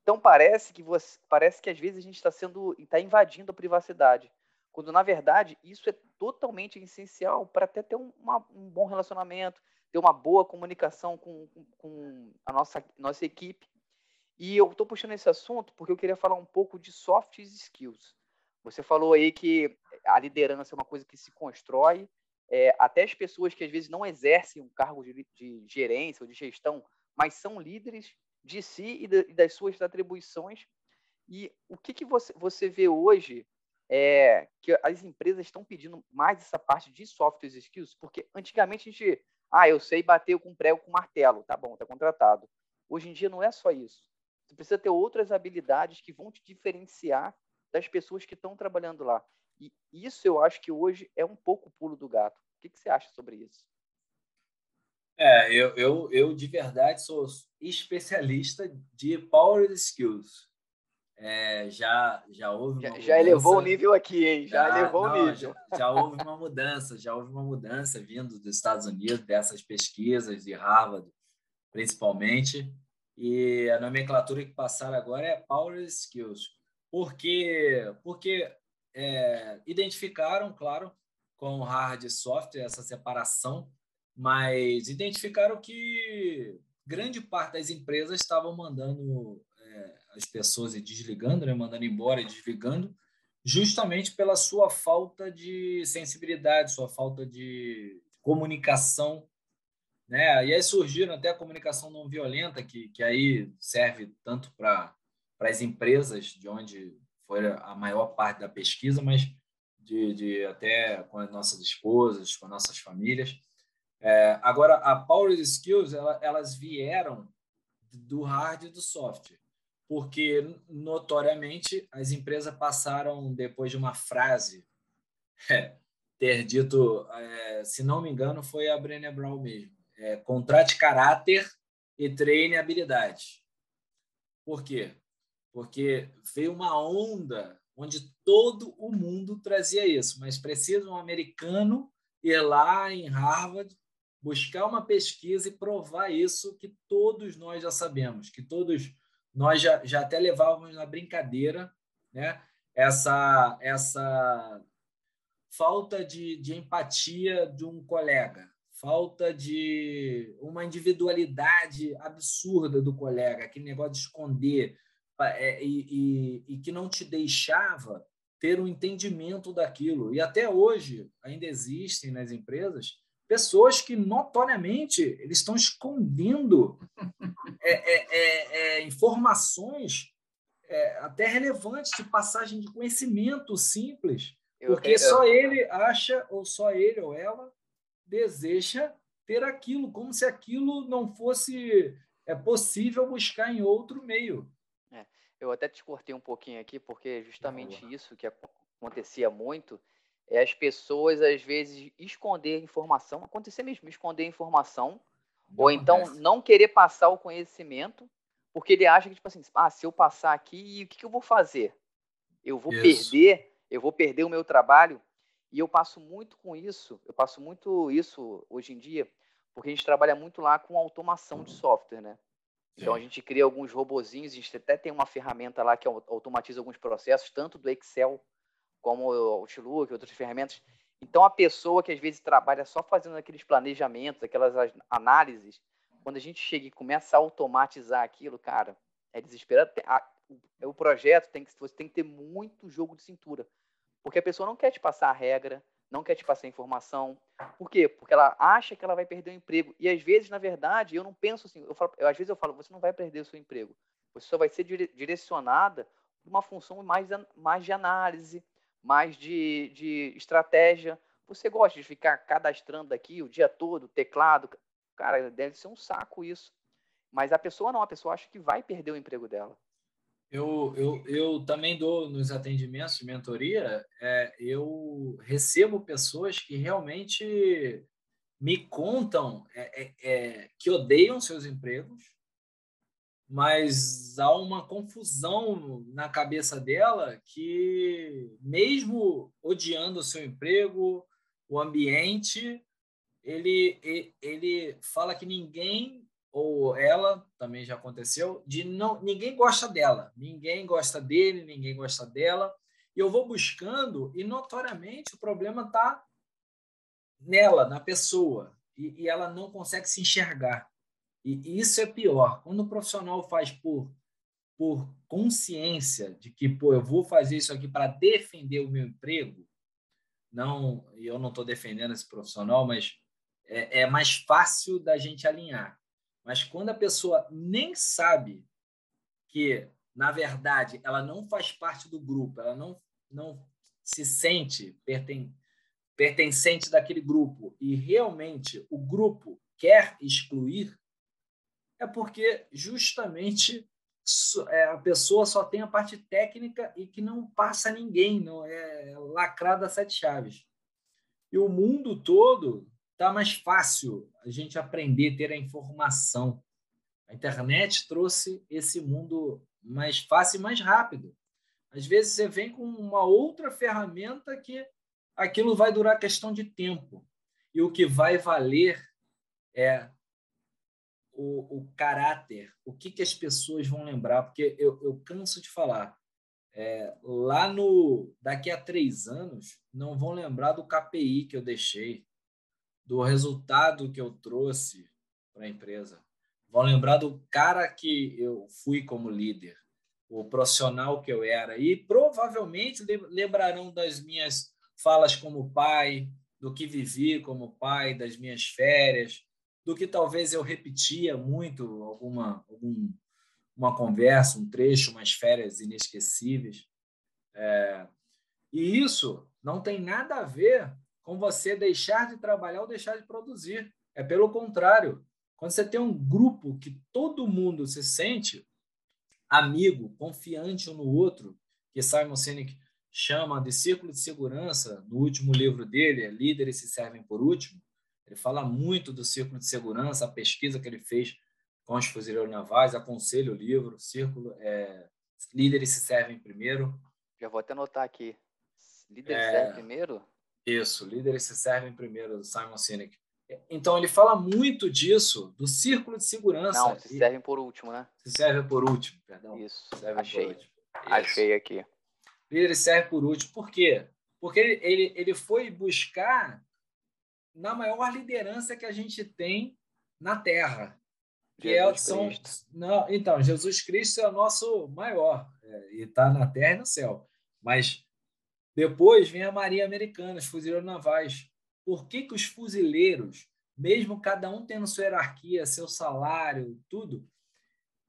Então parece que você, parece que às vezes a gente está sendo, está invadindo a privacidade, quando na verdade isso é totalmente essencial para até ter um, uma, um, bom relacionamento, ter uma boa comunicação com, com, com a nossa nossa equipe. E eu estou puxando esse assunto porque eu queria falar um pouco de soft skills. Você falou aí que a liderança é uma coisa que se constrói, é, até as pessoas que às vezes não exercem um cargo de, de gerência ou de gestão mas são líderes de si e, de, e das suas atribuições. E o que, que você, você vê hoje é que as empresas estão pedindo mais essa parte de soft skills? Porque antigamente a gente, ah, eu sei bater com prego com martelo, tá bom, tá contratado. Hoje em dia não é só isso. Você precisa ter outras habilidades que vão te diferenciar das pessoas que estão trabalhando lá. E isso eu acho que hoje é um pouco o pulo do gato. O que, que você acha sobre isso? É, eu, eu, eu de verdade sou especialista de Power Skills. É, já, já houve já, já elevou o nível aqui, hein? Já, já elevou não, o nível. Já, já, houve uma mudança, já houve uma mudança vindo dos Estados Unidos, dessas pesquisas de Harvard, principalmente. E a nomenclatura que passaram agora é Power Skills. Porque, porque é, identificaram, claro, com hard e software, essa separação mas identificaram que grande parte das empresas estavam mandando as pessoas e desligando, né, mandando embora e desligando, justamente pela sua falta de sensibilidade, sua falta de comunicação. Né? E aí surgiram até a comunicação não violenta, que, que aí serve tanto para as empresas, de onde foi a maior parte da pesquisa, mas de, de até com as nossas esposas, com as nossas famílias. É, agora, a Power Skills, ela, elas vieram do hard e do soft, porque, notoriamente, as empresas passaram, depois de uma frase, é, ter dito, é, se não me engano, foi a Brené Brown mesmo, é, contrate caráter e treine habilidade. Por quê? Porque veio uma onda onde todo o mundo trazia isso, mas precisa um americano ir lá em Harvard buscar uma pesquisa e provar isso que todos nós já sabemos, que todos nós já, já até levávamos na brincadeira, né? Essa, essa falta de, de empatia de um colega, falta de uma individualidade absurda do colega, aquele negócio de esconder é, e, e, e que não te deixava ter um entendimento daquilo. E até hoje ainda existem nas empresas pessoas que notoriamente eles estão escondendo é, é, é, é informações é, até relevantes de passagem de conhecimento simples, eu porque só ele acha ou só ele ou ela deseja ter aquilo, como se aquilo não fosse é possível buscar em outro meio. É, eu até te cortei um pouquinho aqui, porque justamente isso que acontecia muito é as pessoas, às vezes, esconder informação, acontecer mesmo, esconder informação, não ou então não querer passar o conhecimento, porque ele acha que, tipo assim, ah, se eu passar aqui, o que, que eu vou fazer? Eu vou isso. perder, eu vou perder o meu trabalho. E eu passo muito com isso, eu passo muito isso hoje em dia, porque a gente trabalha muito lá com automação de software, né? Então a gente cria alguns robozinhos, a gente até tem uma ferramenta lá que automatiza alguns processos, tanto do Excel como o Outlook, outras ferramentas. Então, a pessoa que às vezes trabalha só fazendo aqueles planejamentos, aquelas análises, quando a gente chega e começa a automatizar aquilo, cara, é desesperado. O projeto tem que você tem que ter muito jogo de cintura, porque a pessoa não quer te passar a regra, não quer te passar informação. Por quê? Porque ela acha que ela vai perder o emprego. E às vezes, na verdade, eu não penso assim. Eu falo, eu, às vezes eu falo, você não vai perder o seu emprego. Você só vai ser direcionada para uma função mais, mais de análise, mais de, de estratégia. Você gosta de ficar cadastrando aqui o dia todo, teclado? Cara, deve ser um saco isso. Mas a pessoa não, a pessoa acha que vai perder o emprego dela. Eu, eu, eu também dou nos atendimentos de mentoria, é, eu recebo pessoas que realmente me contam é, é, é que odeiam seus empregos, mas há uma confusão na cabeça dela que, mesmo odiando o seu emprego, o ambiente, ele, ele fala que ninguém, ou ela, também já aconteceu, de não ninguém gosta dela, ninguém gosta dele, ninguém gosta dela. E eu vou buscando, e notoriamente o problema está nela, na pessoa, e, e ela não consegue se enxergar. E isso é pior. Quando o profissional faz por, por consciência de que, pô, eu vou fazer isso aqui para defender o meu emprego, não, eu não estou defendendo esse profissional, mas é, é mais fácil da gente alinhar. Mas quando a pessoa nem sabe que, na verdade, ela não faz parte do grupo, ela não, não se sente perten pertencente daquele grupo e realmente o grupo quer excluir, é porque justamente é, a pessoa só tem a parte técnica e que não passa ninguém, não é lacrada sete chaves. E o mundo todo está mais fácil a gente aprender, ter a informação. A internet trouxe esse mundo mais fácil e mais rápido. Às vezes você vem com uma outra ferramenta que aquilo vai durar questão de tempo. E o que vai valer é o, o caráter, o que, que as pessoas vão lembrar, porque eu, eu canso de falar. É, lá no daqui a três anos não vão lembrar do KPI que eu deixei, do resultado que eu trouxe para a empresa. Vão lembrar do cara que eu fui como líder, o profissional que eu era. E provavelmente lembrarão das minhas falas como pai, do que vivi como pai, das minhas férias, do que talvez eu repetia muito alguma algum, uma conversa, um trecho, umas férias inesquecíveis. É, e isso não tem nada a ver com você deixar de trabalhar ou deixar de produzir. É pelo contrário. Quando você tem um grupo que todo mundo se sente amigo, confiante um no outro, que Simon Sinek chama de círculo de segurança, no último livro dele, Líderes se servem por último, ele fala muito do círculo de segurança, a pesquisa que ele fez com os fuzileiros navais, aconselho o livro, Círculo, é, Líderes se servem primeiro. Já vou até anotar aqui. Líderes é, se servem primeiro? Isso, Líderes se servem primeiro, do Simon Sinek. Então, ele fala muito disso, do círculo de segurança. Não, se servem por último, né? Se servem por último, perdão. Isso, achei. Último. Achei aqui. Líderes serve por último. Por quê? Porque ele, ele, ele foi buscar na maior liderança que a gente tem na Terra. que é, são, não, então, Jesus Cristo é o nosso maior, é, e está na terra e no céu. Mas depois vem a Marinha Americana, os fuzileiros navais. Por que, que os fuzileiros, mesmo cada um tendo sua hierarquia, seu salário, tudo,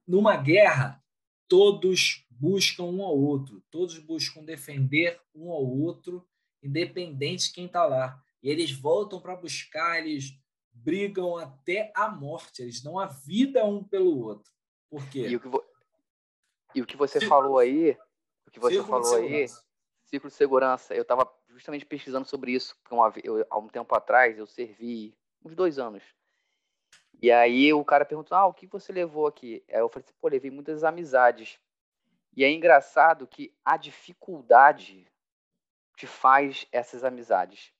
numa guerra, todos buscam um ao outro, todos buscam defender um ao outro, independente de quem está lá. E eles voltam para buscar, eles brigam até a morte, eles dão a vida um pelo outro. Por quê? E o que, vo... e o que você falou aí, o que você Círculo falou aí, ciclo de segurança, eu estava justamente pesquisando sobre isso, porque uma, eu, há um tempo atrás eu servi uns dois anos. E aí o cara perguntou, ah, o que você levou aqui? Aí eu falei assim, pô, levei muitas amizades. E é engraçado que a dificuldade te faz essas amizades.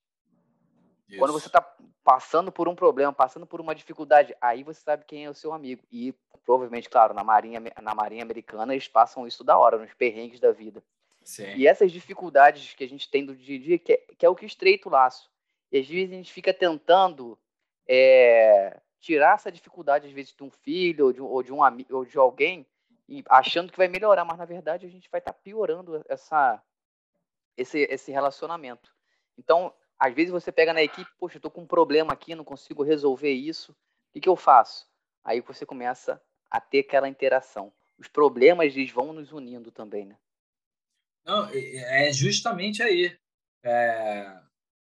Isso. Quando você está passando por um problema, passando por uma dificuldade, aí você sabe quem é o seu amigo. E provavelmente, claro, na Marinha, na Marinha Americana eles passam isso da hora, nos perrengues da vida. Sim. E essas dificuldades que a gente tem do dia a dia, que é, que é o que estreita o laço. E às vezes a gente fica tentando é, tirar essa dificuldade, às vezes, de um filho ou de, ou de um amigo ou de alguém, e achando que vai melhorar, mas na verdade a gente vai estar tá piorando essa, esse, esse relacionamento. Então, às vezes você pega na equipe, poxa, eu tô com um problema aqui, não consigo resolver isso, o que, que eu faço? Aí você começa a ter aquela interação. Os problemas eles vão nos unindo também, né? Não, é justamente aí. É...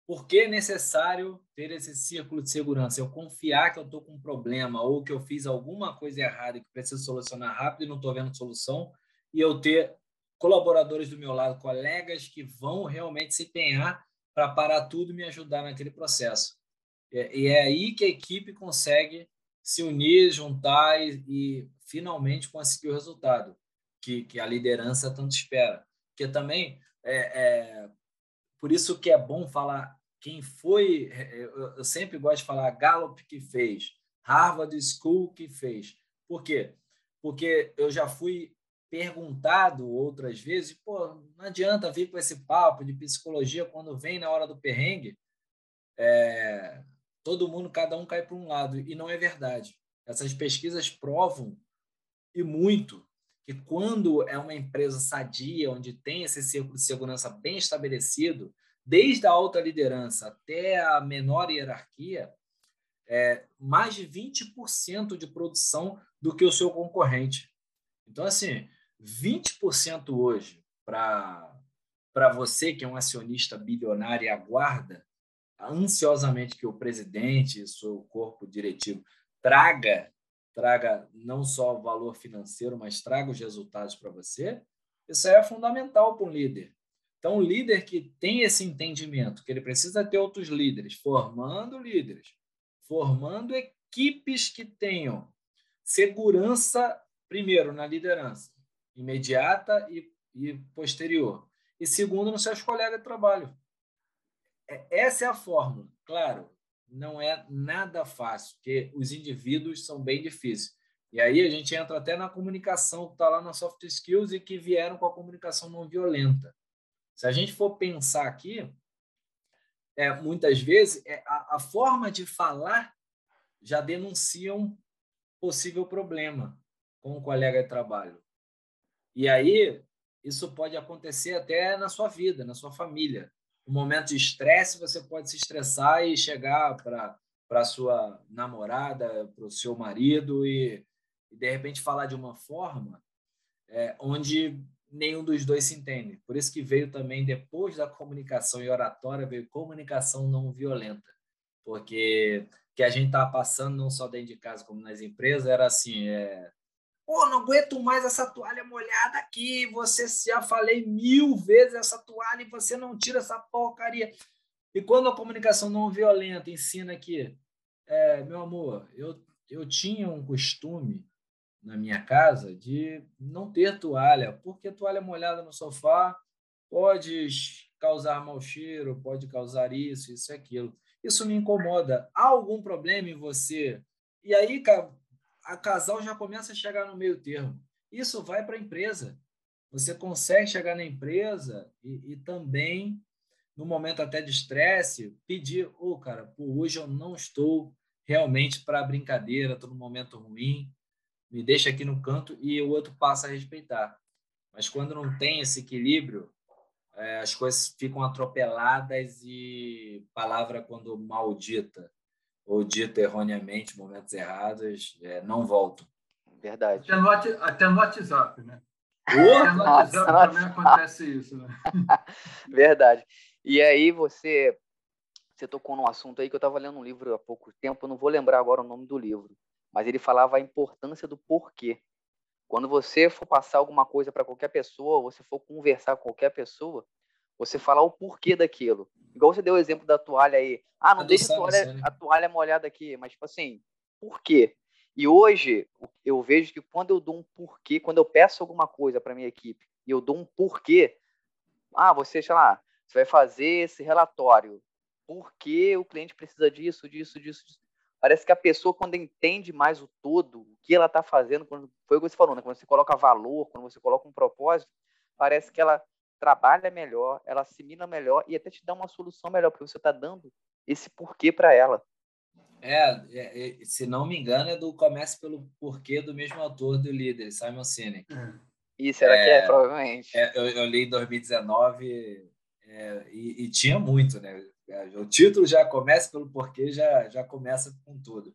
Por que é necessário ter esse círculo de segurança? Eu confiar que eu estou com um problema ou que eu fiz alguma coisa errada que preciso solucionar rápido e não estou vendo solução, e eu ter colaboradores do meu lado, colegas que vão realmente se empenhar para parar tudo e me ajudar naquele processo. E é aí que a equipe consegue se unir, juntar e, e finalmente conseguir o resultado que, que, a liderança tanto espera. Porque também é, é, por isso que é bom falar quem foi. É, eu, eu sempre gosto de falar Gallup que fez, Harvard School que fez. Por quê? Porque eu já fui perguntado outras vezes, pô, não adianta vir com esse papo de psicologia quando vem na hora do perrengue, é, todo mundo, cada um cai para um lado. E não é verdade. Essas pesquisas provam, e muito, que quando é uma empresa sadia, onde tem esse círculo de segurança bem estabelecido, desde a alta liderança até a menor hierarquia, é mais de 20% de produção do que o seu concorrente. Então, assim, 20% hoje para você, que é um acionista bilionário e aguarda ansiosamente que o presidente e seu corpo diretivo traga traga não só o valor financeiro, mas traga os resultados para você, isso é fundamental para um líder. Então, um líder que tem esse entendimento, que ele precisa ter outros líderes, formando líderes, formando equipes que tenham segurança, primeiro, na liderança, imediata e, e posterior. E segundo, nos seus colegas de trabalho. É, essa é a fórmula. Claro, não é nada fácil, porque os indivíduos são bem difíceis. E aí a gente entra até na comunicação que está lá na soft skills e que vieram com a comunicação não violenta. Se a gente for pensar aqui, é, muitas vezes é, a, a forma de falar já denuncia um possível problema com o colega de trabalho. E aí, isso pode acontecer até na sua vida, na sua família. Um momento de estresse, você pode se estressar e chegar para a sua namorada, para o seu marido e, e, de repente, falar de uma forma é, onde nenhum dos dois se entende. Por isso que veio também, depois da comunicação e oratória, veio comunicação não violenta. Porque que a gente estava passando, não só dentro de casa, como nas empresas, era assim, é, Pô, não aguento mais essa toalha molhada aqui. Você já falei mil vezes essa toalha e você não tira essa porcaria. E quando a comunicação não violenta ensina que, é, meu amor, eu, eu tinha um costume na minha casa de não ter toalha, porque toalha molhada no sofá pode causar mau cheiro, pode causar isso, isso e aquilo. Isso me incomoda. Há algum problema em você? E aí, cara, a casal já começa a chegar no meio termo. Isso vai para a empresa. Você consegue chegar na empresa e, e também, no momento até de estresse, pedir: Ô, oh, cara, por hoje eu não estou realmente para brincadeira, estou num momento ruim, me deixa aqui no canto e o outro passa a respeitar. Mas quando não tem esse equilíbrio, é, as coisas ficam atropeladas e palavra quando maldita ou dita erroneamente, momentos errados, é, não voltam. Verdade. Até no, até no WhatsApp, né? Até no WhatsApp nossa, também acontece isso, né? Verdade. E aí você você tocou num assunto aí que eu estava lendo um livro há pouco tempo, eu não vou lembrar agora o nome do livro, mas ele falava a importância do porquê. Quando você for passar alguma coisa para qualquer pessoa, você for conversar com qualquer pessoa, você falar o porquê daquilo. Igual você deu o exemplo da toalha aí. Ah, não deixa a toalha, a toalha molhada aqui, mas tipo assim, por quê? E hoje eu vejo que quando eu dou um porquê, quando eu peço alguma coisa para minha equipe e eu dou um porquê, ah, você, sei lá, você vai fazer esse relatório por que o cliente precisa disso, disso, disso, disso. Parece que a pessoa, quando entende mais o todo, o que ela está fazendo, quando, foi o que você falou, né? quando você coloca valor, quando você coloca um propósito, parece que ela trabalha melhor, ela assimila melhor e até te dá uma solução melhor, porque você está dando esse porquê para ela. É, é, é, se não me engano, é do Comece pelo Porquê do mesmo autor do líder, Simon Sinek. É. Isso, era é, que é, provavelmente. É, eu, eu, li em 2019 é, e, e, tinha muito, né? O título já começa pelo porquê, já, já começa com tudo.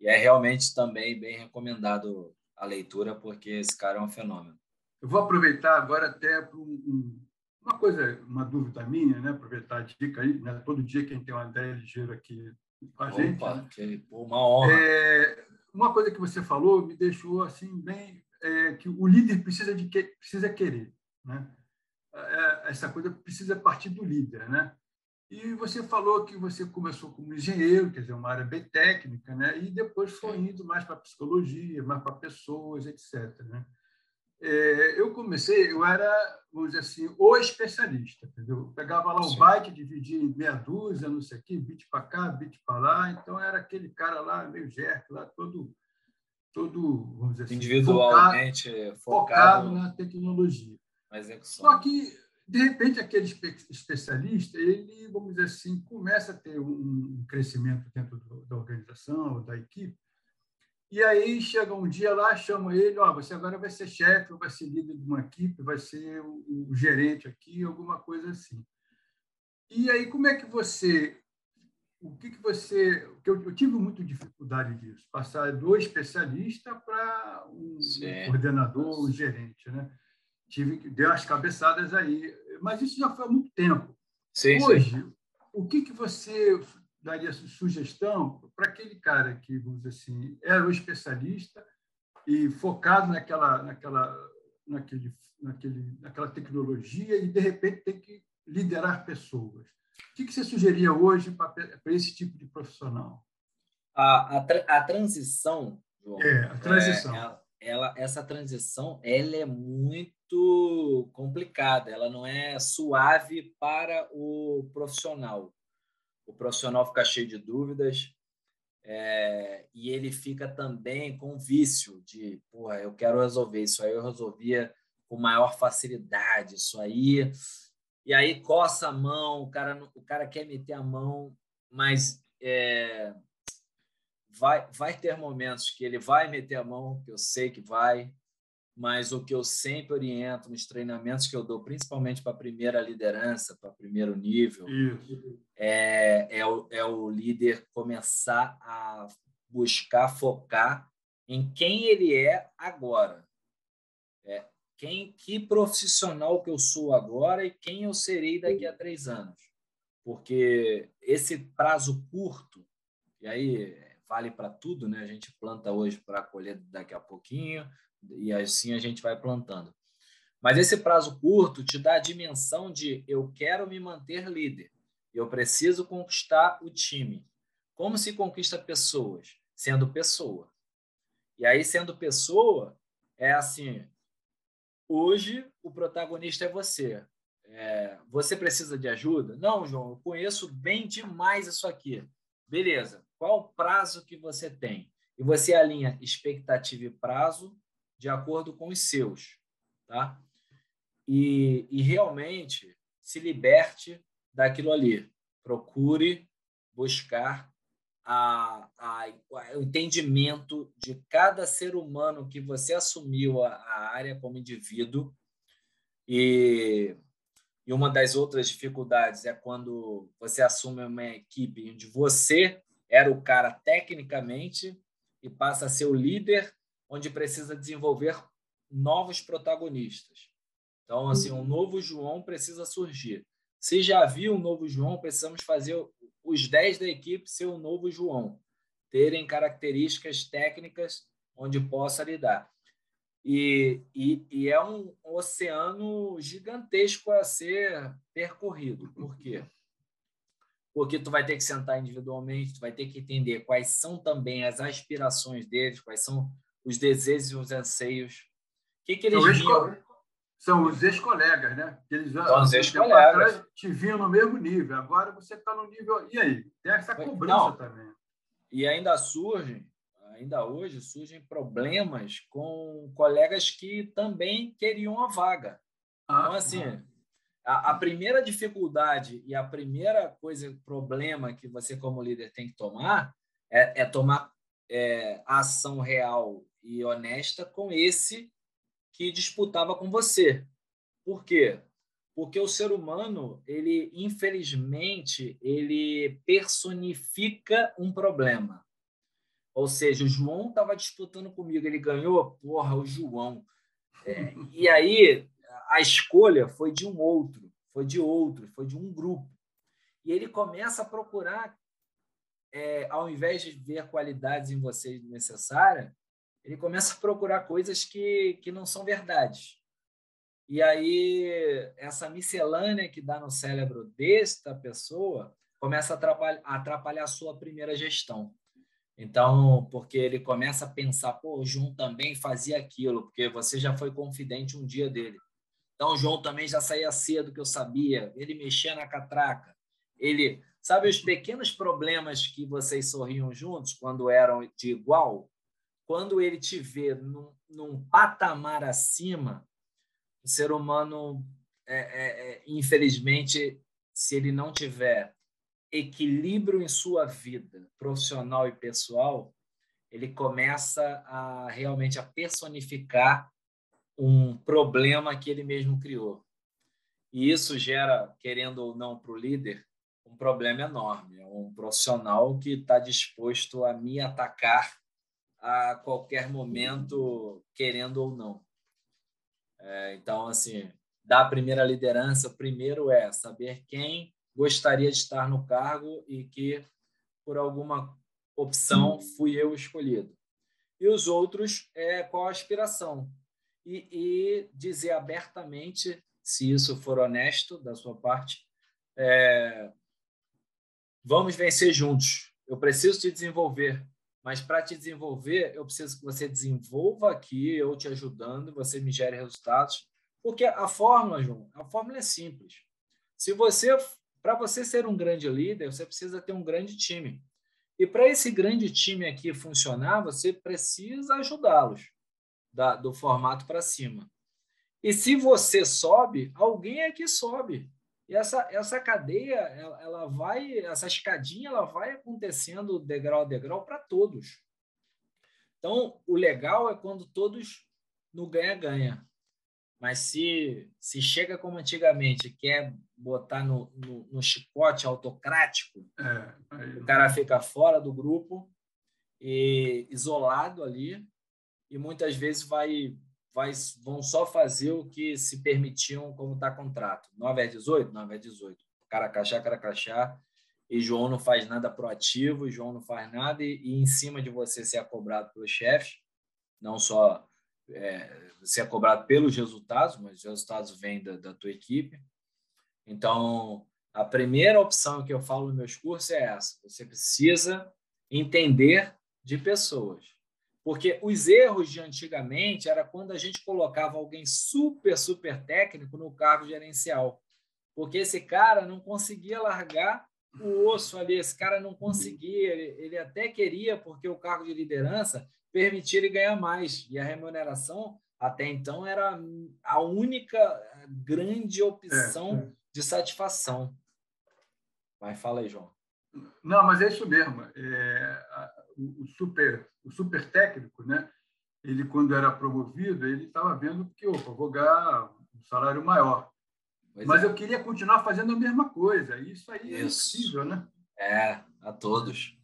E é realmente também bem recomendado a leitura, porque esse cara é um fenômeno. Eu vou aproveitar agora até para um, uma coisa, uma dúvida minha, né? aproveitar a dica aí, né? todo dia quem tem uma ideia ligeira aqui com a Opa, gente. Né? Que, uma honra. É, uma coisa que você falou me deixou assim bem é, que o líder precisa de que, precisa querer, né? É, essa coisa precisa partir do líder, né? E você falou que você começou como engenheiro, quer dizer, uma área bem técnica, né? e depois foi indo mais para psicologia, mais para pessoas, etc. Né? É, eu comecei, eu era, vamos dizer assim, o especialista, entendeu? Eu pegava lá o Sim. byte, dividia em meia dúzia, não sei o quê, bit para cá, bit para lá, então era aquele cara lá, meio jerk, lá todo, todo vamos dizer assim, individualmente focado, focado na tecnologia. Só que de repente, aquele especialista, ele, vamos dizer assim, começa a ter um crescimento dentro da organização, da equipe, e aí chega um dia lá, chama ele, ó, oh, você agora vai ser chefe, vai ser líder de uma equipe, vai ser o, o gerente aqui, alguma coisa assim. E aí como é que você, o que que você, que eu, eu tive muita dificuldade disso, passar do especialista para um, coordenador, um gerente, né? tive que deu as cabeçadas aí, mas isso já foi há muito tempo. Sim, Hoje, sim. o que que você daria sugestão para aquele cara que, vamos dizer assim, era o especialista e focado naquela, naquela, naquele, naquele, naquela tecnologia e de repente tem que liderar pessoas. O que, que você sugeria hoje para, esse tipo de profissional? A, a, a transição, João, é, a transição. É, ela, essa transição ela é muito complicada, ela não é suave para o profissional. O profissional fica cheio de dúvidas é, e ele fica também com vício de, porra, eu quero resolver isso aí, eu resolvia com maior facilidade, isso aí. E aí coça a mão, o cara, o cara quer meter a mão, mas é, vai, vai ter momentos que ele vai meter a mão, que eu sei que vai, mas o que eu sempre oriento nos treinamentos que eu dou, principalmente para a primeira liderança, para primeiro nível, é, é, o, é o líder começar a buscar focar em quem ele é agora. É, quem, que profissional que eu sou agora e quem eu serei daqui a três anos. Porque esse prazo curto, e aí vale para tudo, né? A gente planta hoje para colher daqui a pouquinho e assim a gente vai plantando. Mas esse prazo curto te dá a dimensão de eu quero me manter líder, eu preciso conquistar o time. Como se conquista pessoas? Sendo pessoa. E aí, sendo pessoa, é assim: hoje o protagonista é você. É, você precisa de ajuda? Não, João, eu conheço bem demais isso aqui. Beleza. Qual o prazo que você tem? E você alinha expectativa e prazo de acordo com os seus, tá? E, e realmente se liberte daquilo ali. Procure buscar a, a, o entendimento de cada ser humano que você assumiu a, a área como indivíduo. E, e uma das outras dificuldades é quando você assume uma equipe onde você era o cara tecnicamente e passa a ser o líder, onde precisa desenvolver novos protagonistas. Então, assim, um novo João precisa surgir. Se já havia um novo João, precisamos fazer os 10 da equipe ser o novo João, terem características técnicas onde possa lidar. E, e, e, é um oceano gigantesco a ser percorrido. Por quê? Porque tu vai ter que sentar individualmente, tu vai ter que entender quais são também as aspirações deles, quais são os desejos e os anseios. O que, que eles viam? São os ex-colegas, né? Eles, são os ex-colegas. Te viam no mesmo nível, agora você está no nível. E aí? Tem essa cobrança Não. também. E ainda surge, ainda hoje, surgem problemas com colegas que também queriam a vaga. Ah, então, assim, a, a, primeira dificuldade e a primeira coisa, problema que você, como líder, tem que tomar é, é tomar é, ação real e honesta com esse que disputava com você. Por quê? Porque o ser humano, ele infelizmente, ele personifica um problema. Ou seja, o João estava disputando comigo, ele ganhou, porra, o João. É, e aí a escolha foi de um outro, foi de outro, foi de um grupo. E ele começa a procurar, é, ao invés de ver qualidades em você necessárias, ele começa a procurar coisas que, que não são verdades. E aí, essa miscelânea que dá no cérebro desta pessoa começa a atrapalhar, a atrapalhar a sua primeira gestão. Então, porque ele começa a pensar, pô, o João também fazia aquilo, porque você já foi confidente um dia dele. Então, o João também já saía cedo, que eu sabia. Ele mexia na catraca. Ele, sabe os pequenos problemas que vocês sorriam juntos quando eram de igual? Quando ele te vê num, num patamar acima, o ser humano, é, é, é, infelizmente, se ele não tiver equilíbrio em sua vida profissional e pessoal, ele começa a realmente a personificar um problema que ele mesmo criou. E isso gera, querendo ou não, para o líder, um problema enorme. É um profissional que está disposto a me atacar a qualquer momento, querendo ou não. É, então, assim, da primeira liderança, primeiro é saber quem gostaria de estar no cargo e que, por alguma opção, fui eu escolhido. E os outros é qual a aspiração. E, e dizer abertamente, se isso for honesto da sua parte, é, vamos vencer juntos. Eu preciso te desenvolver. Mas para te desenvolver, eu preciso que você desenvolva aqui, eu te ajudando, você me gere resultados. Porque a fórmula, João, a fórmula é simples. Se você, para você ser um grande líder, você precisa ter um grande time. E para esse grande time aqui funcionar, você precisa ajudá-los do formato para cima. E se você sobe, alguém que sobe. E essa, essa cadeia, ela, ela vai, essa escadinha, ela vai acontecendo degrau a degrau para todos. Então, o legal é quando todos no ganha-ganha. Mas se, se chega como antigamente, quer botar no, no, no chicote autocrático, é, o cara fica fora do grupo e isolado ali e muitas vezes vai vão só fazer o que se permitiam como está contrato. 9 é 18? 9 é 18. Caracachá, caracachá. E João não faz nada proativo, João não faz nada, e, e em cima de você ser cobrado pelos chefes, não só é, ser cobrado pelos resultados, mas os resultados vêm da, da tua equipe. Então, a primeira opção que eu falo nos meus cursos é essa: você precisa entender de pessoas. Porque os erros de antigamente era quando a gente colocava alguém super, super técnico no cargo gerencial. Porque esse cara não conseguia largar o osso ali, esse cara não conseguia, ele, ele até queria, porque o cargo de liderança permitia ele ganhar mais. E a remuneração, até então, era a única grande opção é, é. de satisfação. Mas fala aí, João. Não, mas é isso mesmo. É, o, super, o super técnico, né? ele, quando era promovido, ele estava vendo que, opa, vou ganhar um salário maior. Pois mas é. eu queria continuar fazendo a mesma coisa. Isso aí é isso. é possível, né? É, a todos.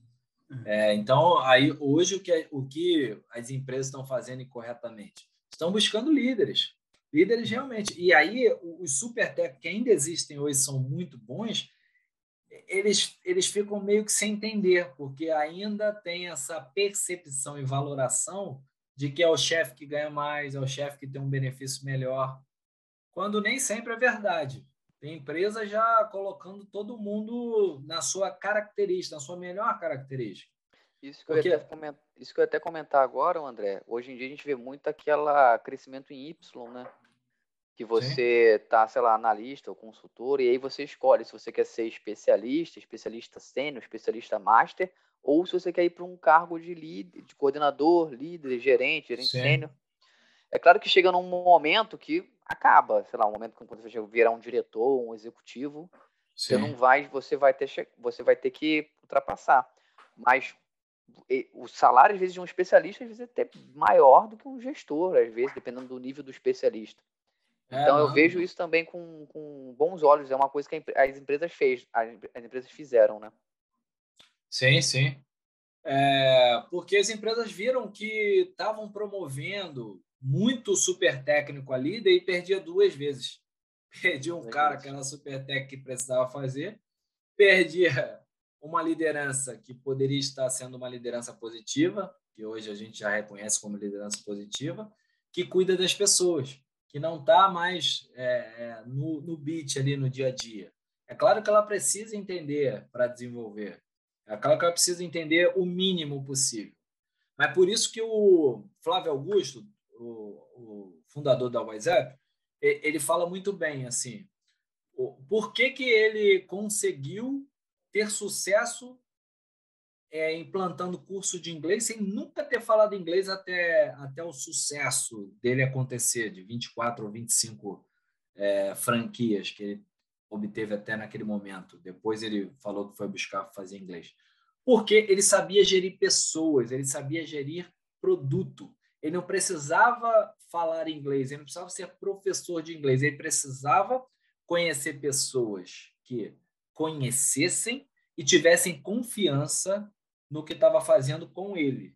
É, então, aí hoje o que, o que as empresas estão fazendo incorretamente? Estão buscando líderes. Líderes realmente. E aí, os super tech que ainda existem hoje são muito bons, eles, eles ficam meio que sem entender, porque ainda tem essa percepção e valoração de que é o chefe que ganha mais, é o chefe que tem um benefício melhor, quando nem sempre é verdade. Tem empresa já colocando todo mundo na sua característica, na sua melhor característica. Isso que, Porque... eu ia até comentar, isso que eu ia até comentar agora, André. Hoje em dia a gente vê muito aquela crescimento em Y, né? Que você Sim. tá, sei lá, analista ou consultor, e aí você escolhe se você quer ser especialista, especialista sênior, especialista master, ou se você quer ir para um cargo de líder, de coordenador, líder, gerente, gerente sênior. É claro que chega num momento que acaba, sei lá, um momento quando você virar um diretor, um executivo, Sim. você não vai, você vai ter, você vai ter que ultrapassar. Mas o salário, às vezes, de um especialista, às vezes, é até maior do que um gestor, às vezes, dependendo do nível do especialista. É, então, eu vejo isso também com, com bons olhos. É uma coisa que as empresas fez, as empresas fizeram, né? Sim, sim. É, porque as empresas viram que estavam promovendo muito super técnico ali, daí perdia duas vezes. Perdia um cara que era super técnico que precisava fazer, perdia uma liderança que poderia estar sendo uma liderança positiva, que hoje a gente já reconhece como liderança positiva, que cuida das pessoas, que não está mais é, é, no, no beat ali no dia a dia. É claro que ela precisa entender para desenvolver, é claro que ela precisa entender o mínimo possível. Mas por isso que o Flávio Augusto, o, o fundador da WhatsApp, ele fala muito bem assim, por que, que ele conseguiu ter sucesso é, implantando curso de inglês sem nunca ter falado inglês até, até o sucesso dele acontecer, de 24 ou 25 é, franquias que ele obteve até naquele momento. Depois ele falou que foi buscar fazer inglês. Porque ele sabia gerir pessoas, ele sabia gerir produto. Ele não precisava falar inglês, ele não precisava ser professor de inglês, ele precisava conhecer pessoas que conhecessem e tivessem confiança no que estava fazendo com ele.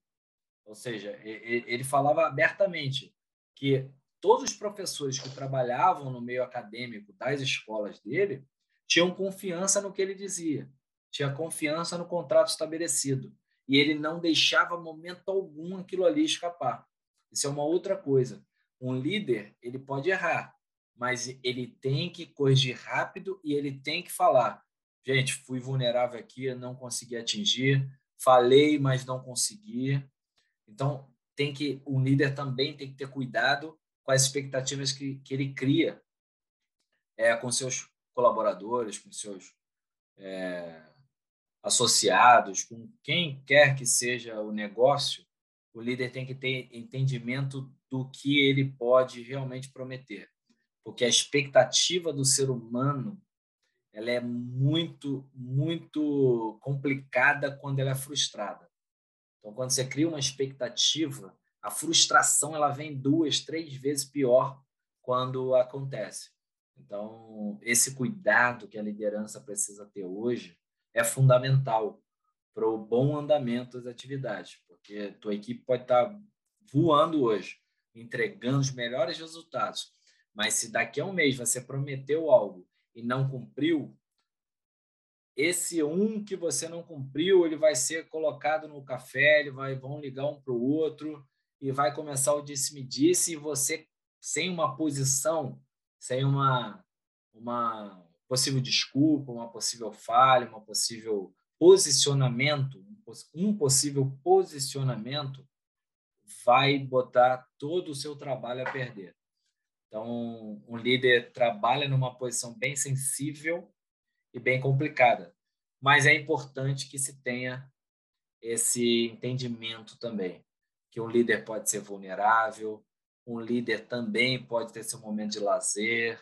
Ou seja, ele falava abertamente que todos os professores que trabalhavam no meio acadêmico das escolas dele tinham confiança no que ele dizia, tinha confiança no contrato estabelecido e ele não deixava momento algum aquilo ali escapar. Isso é uma outra coisa. Um líder ele pode errar, mas ele tem que corrigir rápido e ele tem que falar gente, fui vulnerável aqui, não consegui atingir, falei, mas não consegui. Então, tem que o líder também tem que ter cuidado com as expectativas que, que ele cria é, com seus colaboradores, com seus é, associados, com quem quer que seja o negócio, o líder tem que ter entendimento do que ele pode realmente prometer. Porque a expectativa do ser humano ela é muito, muito complicada quando ela é frustrada. Então, quando você cria uma expectativa, a frustração ela vem duas, três vezes pior quando acontece. Então, esse cuidado que a liderança precisa ter hoje é fundamental para o bom andamento das atividades, porque tua equipe pode estar voando hoje, entregando os melhores resultados, mas se daqui a um mês você prometeu algo e não cumpriu, esse um que você não cumpriu, ele vai ser colocado no café, ele vai, vão ligar um para o outro e vai começar o disse-me-disse e você, sem uma posição, sem uma, uma possível desculpa, uma possível falha, uma possível posicionamento, um possível posicionamento, vai botar todo o seu trabalho a perder. Então, um líder trabalha numa posição bem sensível e bem complicada, mas é importante que se tenha esse entendimento também, que um líder pode ser vulnerável, um líder também pode ter seu momento de lazer.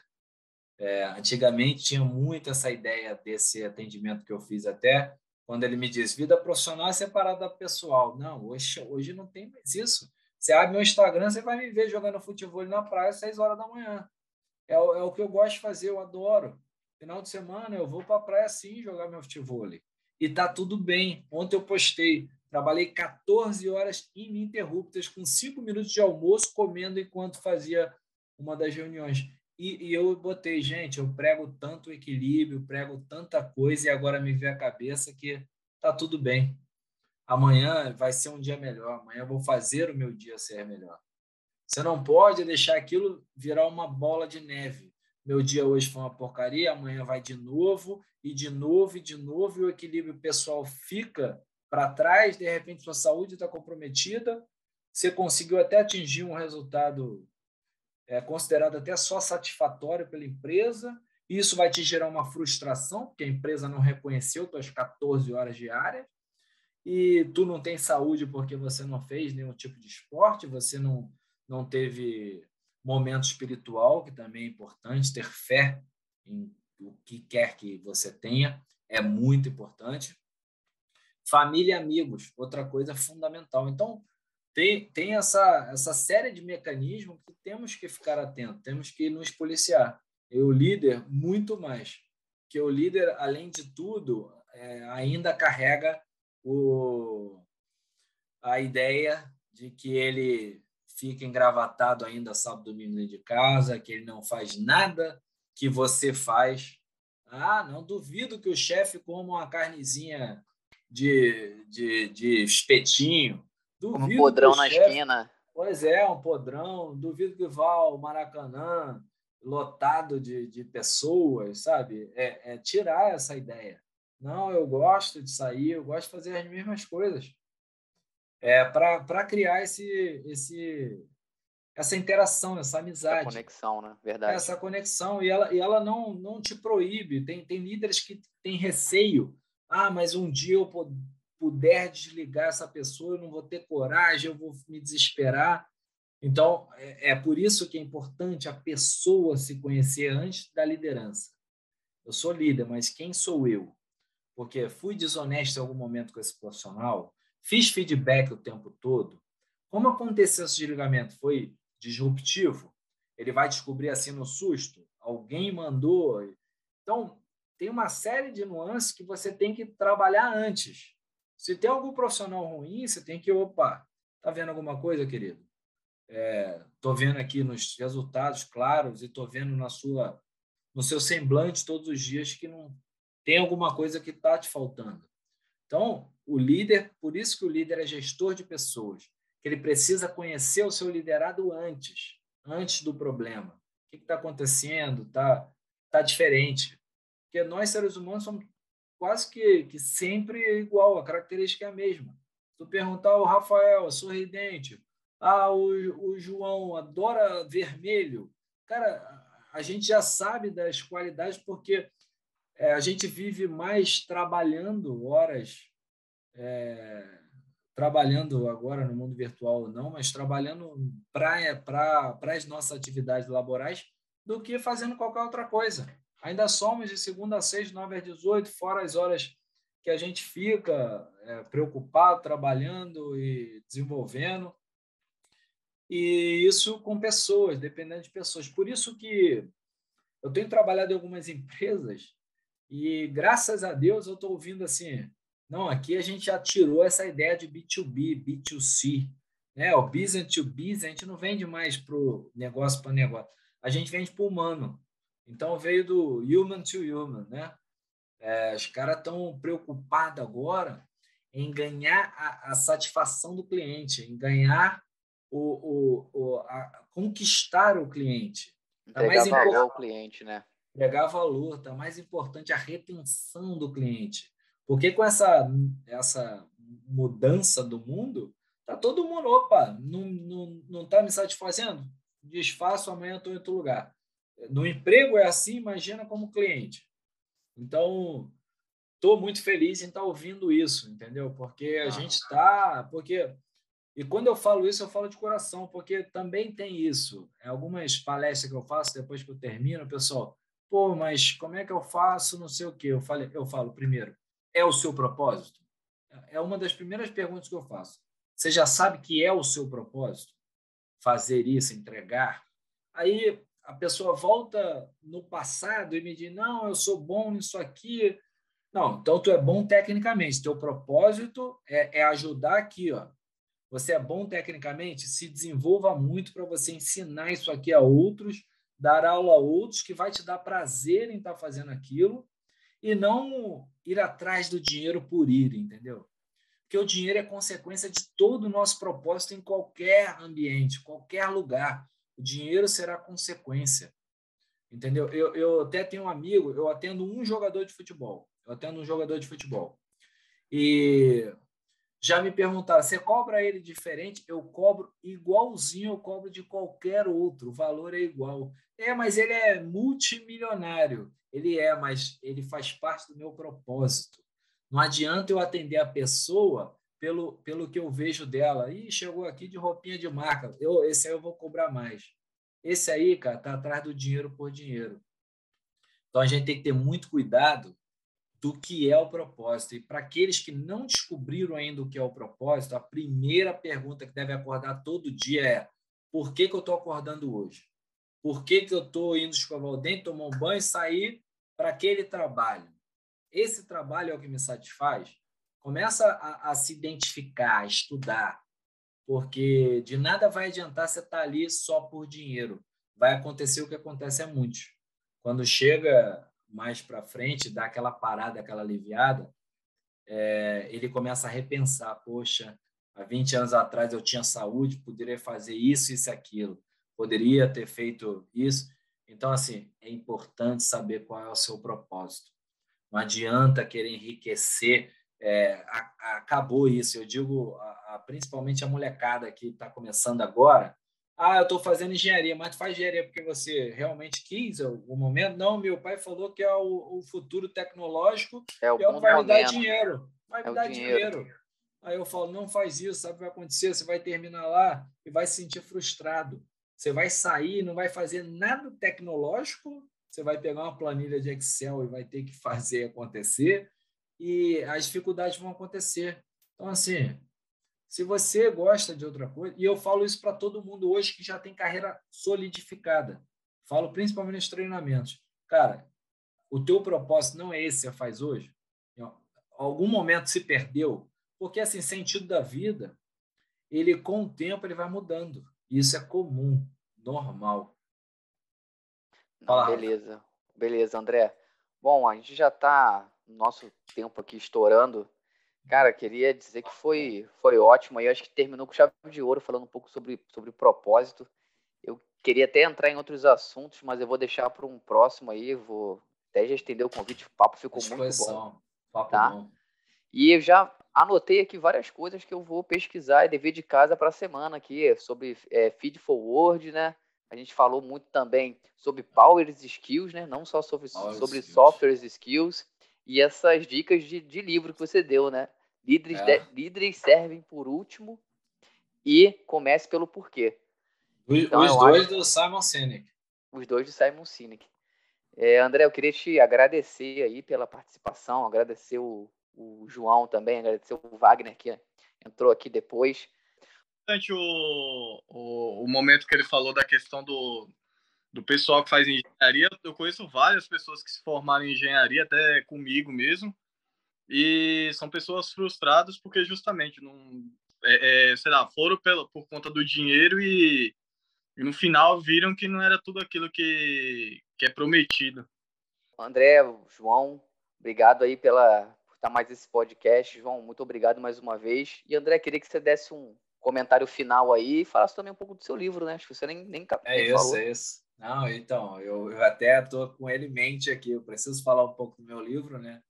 É, antigamente tinha muito essa ideia desse atendimento que eu fiz até quando ele me diz vida profissional é separada da pessoal. Não, hoje, hoje não tem mais isso. Você abre meu Instagram, você vai me ver jogando futebol na praia às 6 horas da manhã. É, é o que eu gosto de fazer, eu adoro. Final de semana eu vou para a praia sim jogar meu futebol. E tá tudo bem. Ontem eu postei, trabalhei 14 horas ininterruptas, com 5 minutos de almoço, comendo enquanto fazia uma das reuniões. E, e, eu botei, gente, eu prego tanto equilíbrio, prego tanta coisa, e agora me vê a cabeça que tá tudo bem. Amanhã vai ser um dia melhor, amanhã eu vou fazer o meu dia ser melhor. Você não pode deixar aquilo virar uma bola de neve. Meu dia hoje foi uma porcaria, amanhã vai de novo, e de novo, e de novo, e o equilíbrio pessoal fica para trás, de repente sua saúde está comprometida, você conseguiu até atingir um resultado é considerado até só satisfatório pela empresa. Isso vai te gerar uma frustração, porque a empresa não reconheceu tuas 14 horas diárias. E tu não tem saúde porque você não fez nenhum tipo de esporte, você não, não teve momento espiritual, que também é importante, ter fé em o que quer que você tenha, é muito importante. Família e amigos, outra coisa fundamental. Então, tem, tem essa, essa série de mecanismos que temos que ficar atentos, temos que nos policiar. E o líder, muito mais. Que o líder, além de tudo, é, ainda carrega o, a ideia de que ele fica engravatado ainda sábado, domingo dentro de casa, que ele não faz nada que você faz. Ah, não duvido que o chefe coma uma carnezinha de, de, de espetinho, Duvido um podrão na chefe... esquina. Pois é, um podrão. Duvido que vá ao Maracanã lotado de, de pessoas, sabe? É, é tirar essa ideia. Não, eu gosto de sair, eu gosto de fazer as mesmas coisas. É para criar esse, esse, essa interação, essa amizade. Essa conexão, né? Verdade. Essa conexão. E ela, e ela não, não te proíbe. Tem, tem líderes que têm receio. Ah, mas um dia eu puder desligar essa pessoa, eu não vou ter coragem, eu vou me desesperar. Então, é, é por isso que é importante a pessoa se conhecer antes da liderança. Eu sou líder, mas quem sou eu? Porque fui desonesto em algum momento com esse profissional, fiz feedback o tempo todo. Como aconteceu esse desligamento? Foi disruptivo? Ele vai descobrir assim no susto? Alguém mandou? Então, tem uma série de nuances que você tem que trabalhar antes. Se tem algum profissional ruim, você tem que, opa, tá vendo alguma coisa, querido? É, tô vendo aqui nos resultados claros e tô vendo na sua no seu semblante todos os dias que não tem alguma coisa que está te faltando. Então, o líder, por isso que o líder é gestor de pessoas, que ele precisa conhecer o seu liderado antes, antes do problema. O que está acontecendo? Está tá diferente. Porque nós, seres humanos, somos quase que, que sempre igual, a característica é a mesma. Tu perguntar o Rafael, sorridente, ah, o, o João adora vermelho, cara, a gente já sabe das qualidades porque é, a gente vive mais trabalhando horas, é, trabalhando agora no mundo virtual ou não, mas trabalhando para as nossas atividades laborais do que fazendo qualquer outra coisa. Ainda somos de segunda a seis, nove às 18, fora as horas que a gente fica é, preocupado, trabalhando e desenvolvendo. E isso com pessoas, dependendo de pessoas. Por isso que eu tenho trabalhado em algumas empresas e, graças a Deus, eu estou ouvindo assim, não, aqui a gente já tirou essa ideia de B2B, B2C. Né? O business to business, a gente não vende mais para o negócio para negócio. A gente vende para o humano. Então veio do human to human, né? É, os caras estão preocupados agora em ganhar a, a, satisfação do cliente, em ganhar o, o, o a, conquistar o cliente. Tá mais valor ao cliente, né? Entregar valor, tá mais importante a retenção do cliente. Porque com essa, essa mudança do mundo, tá todo mundo, opa, não, não, não tá me satisfazendo? Desfaço, amanhã estou em outro lugar. No emprego é assim, imagina como cliente. Então, estou muito feliz em estar tá ouvindo isso, entendeu? Porque a ah. gente está. Porque e quando eu falo isso, eu falo de coração, porque também tem isso. Em algumas palestras que eu faço, depois que eu termino, pessoal, pô, mas como é que eu faço? Não sei o quê. Eu, falei, eu falo, primeiro, é o seu propósito? É uma das primeiras perguntas que eu faço. Você já sabe que é o seu propósito? Fazer isso, entregar? Aí a pessoa volta no passado e me diz: não, eu sou bom nisso aqui. Não, então tu é bom tecnicamente. Teu propósito é, é ajudar aqui, ó. Você é bom tecnicamente, se desenvolva muito para você ensinar isso aqui a outros, dar aula a outros que vai te dar prazer em estar tá fazendo aquilo e não ir atrás do dinheiro por ir, entendeu? Porque o dinheiro é consequência de todo o nosso propósito em qualquer ambiente, qualquer lugar. O dinheiro será consequência. Entendeu? Eu, eu até tenho um amigo, eu atendo um jogador de futebol. Eu atendo um jogador de futebol. E já me perguntaram, você cobra ele diferente? Eu cobro igualzinho eu cobro de qualquer outro. O valor é igual. É, mas ele é multimilionário. Ele é, mas ele faz parte do meu propósito. Não adianta eu atender a pessoa pelo, pelo que eu vejo dela. Ih, chegou aqui de roupinha de marca. Eu, esse aí eu vou cobrar mais. Esse aí, cara, tá atrás do dinheiro por dinheiro. Então a gente tem que ter muito cuidado do que é o propósito. E para aqueles que não descobriram ainda o que é o propósito, a primeira pergunta que deve acordar todo dia é: por que, que eu estou acordando hoje? Por que, que eu estou indo escovar o dente, tomar um banho e sair para aquele trabalho? Esse trabalho é o que me satisfaz? Começa a, a se identificar, a estudar, porque de nada vai adiantar você estar tá ali só por dinheiro. Vai acontecer o que acontece a muitos. Quando chega mais para frente, dá aquela parada, aquela aliviada, é, ele começa a repensar: poxa, há 20 anos atrás eu tinha saúde, poderia fazer isso, isso, aquilo, poderia ter feito isso. Então, assim, é importante saber qual é o seu propósito. Não adianta querer enriquecer é, a, a, acabou isso. Eu digo, a, principalmente a molecada que está começando agora. Ah, eu estou fazendo engenharia, mas tu faz engenharia porque você realmente quis o momento? Não, meu pai falou que é o, o futuro tecnológico é o e é o que vai me dar dinheiro. Vai me é dar dinheiro. dinheiro. Aí eu falo, não faz isso, sabe o que vai acontecer? Você vai terminar lá e vai se sentir frustrado. Você vai sair, não vai fazer nada tecnológico, você vai pegar uma planilha de Excel e vai ter que fazer acontecer, e as dificuldades vão acontecer. Então, assim, se você gosta de outra coisa, e eu falo isso para todo mundo hoje que já tem carreira solidificada, falo principalmente nos treinamentos. Cara, o teu propósito não é esse que você faz hoje? Em algum momento se perdeu, porque assim, sentido da vida, ele com o tempo ele vai mudando. Isso é comum, normal. Não, beleza. Beleza, André. Bom, a gente já está nosso tempo aqui estourando. Cara, queria dizer que foi, foi ótimo. Aí acho que terminou com chave de ouro, falando um pouco sobre, sobre propósito. Eu queria até entrar em outros assuntos, mas eu vou deixar para um próximo aí. Vou até já estender o convite. O papo ficou muito bom. Papo tá? bom. E eu já anotei aqui várias coisas que eu vou pesquisar e dever de casa para a semana aqui, sobre é, feed forward, né? A gente falou muito também sobre powers skills, né? Não só sobre, sobre softwares skills e essas dicas de, de livro que você deu, né? Líderes, é. de, líderes servem por último e comece pelo porquê. Então, os dois acho... do Simon Sinek. Os dois do Simon Sinek. É, André, eu queria te agradecer aí pela participação, agradecer o, o João também, agradecer o Wagner que entrou aqui depois. O, o, o momento que ele falou da questão do, do pessoal que faz engenharia. Eu conheço várias pessoas que se formaram em engenharia, até comigo mesmo, e são pessoas frustradas porque justamente não, é, é, sei lá, foram pela, por conta do dinheiro e, e, no final viram que não era tudo aquilo que, que é prometido. André, João, obrigado aí pela por estar mais esse podcast. João, muito obrigado mais uma vez. E André, queria que você desse um comentário final aí e falasse também um pouco do seu livro, né? Acho que você nem, nem, é nem isso, falou. É isso, não, então, eu, eu até estou com ele em mente aqui. Eu preciso falar um pouco do meu livro, né?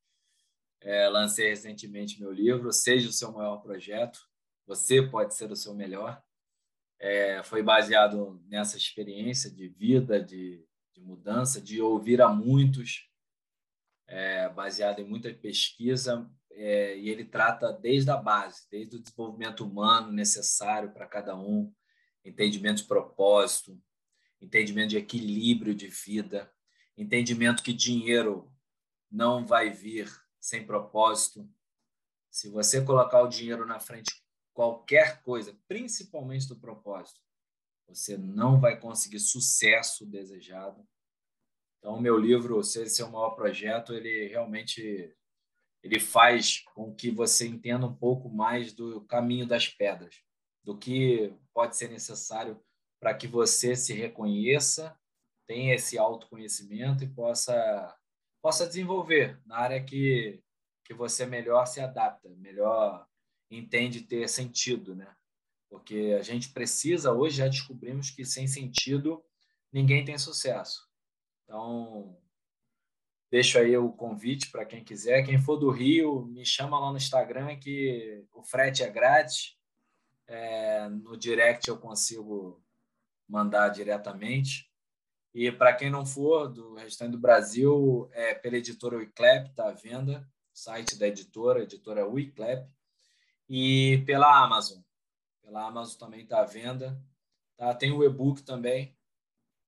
É, lancei recentemente meu livro, Seja o Seu Maior Projeto. Você pode ser o seu melhor. É, foi baseado nessa experiência de vida, de, de mudança, de ouvir a muitos, é, baseado em muita pesquisa. É, e ele trata desde a base, desde o desenvolvimento humano necessário para cada um, entendimento de propósito, entendimento de equilíbrio de vida, entendimento que dinheiro não vai vir sem propósito. Se você colocar o dinheiro na frente qualquer coisa, principalmente do propósito, você não vai conseguir sucesso desejado. Então, o meu livro, Se é Maior Projeto, ele realmente ele faz com que você entenda um pouco mais do caminho das pedras, do que pode ser necessário para que você se reconheça, tenha esse autoconhecimento e possa possa desenvolver na área que que você melhor se adapta, melhor entende ter sentido, né? Porque a gente precisa, hoje já descobrimos que sem sentido ninguém tem sucesso. Então, deixo aí o convite para quem quiser. Quem for do Rio, me chama lá no Instagram que o frete é grátis. É, no direct eu consigo mandar diretamente. E para quem não for do restante do Brasil, é pela editora Wiclap, está à venda, site da editora, editora Wiclap, e pela Amazon. Pela Amazon também está à venda. Tá? Tem o e-book também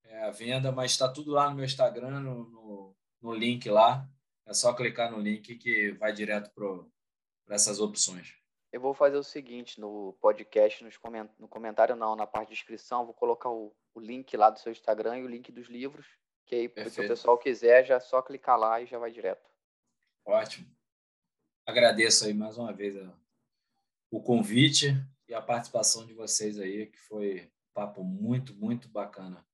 é, à venda, mas está tudo lá no meu Instagram, no, no, no, link lá. É só clicar no link que vai direto para essas opções. Eu vou fazer o seguinte, no podcast, nos coment... no comentário não, na parte de inscrição, vou colocar o, o link lá do seu Instagram e o link dos livros, que aí, Perfeito. se o pessoal quiser, já é só clicar lá e já vai direto. Ótimo. Agradeço aí mais uma vez o convite e a participação de vocês aí, que foi um papo muito, muito bacana.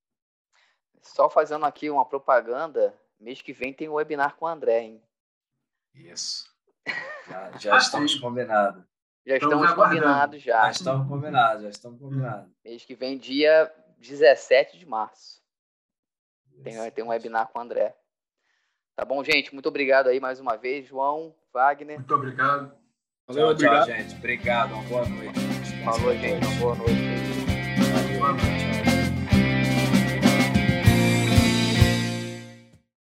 Só fazendo aqui uma propaganda, mês que vem tem um webinar com o André, hein? Isso. Já, já estamos combinados. Já estamos, estamos combinados já. Já estamos combinados, já estamos combinados. Mês que vem, dia 17 de março. Tem, tem um webinar com o André. Tá bom, gente? Muito obrigado aí mais uma vez, João, Wagner. Muito obrigado. Valeu, tchau, obrigado. Tchau, gente. Obrigado. Uma boa noite. Falou, gente. Uma boa noite. Valeu. Boa noite.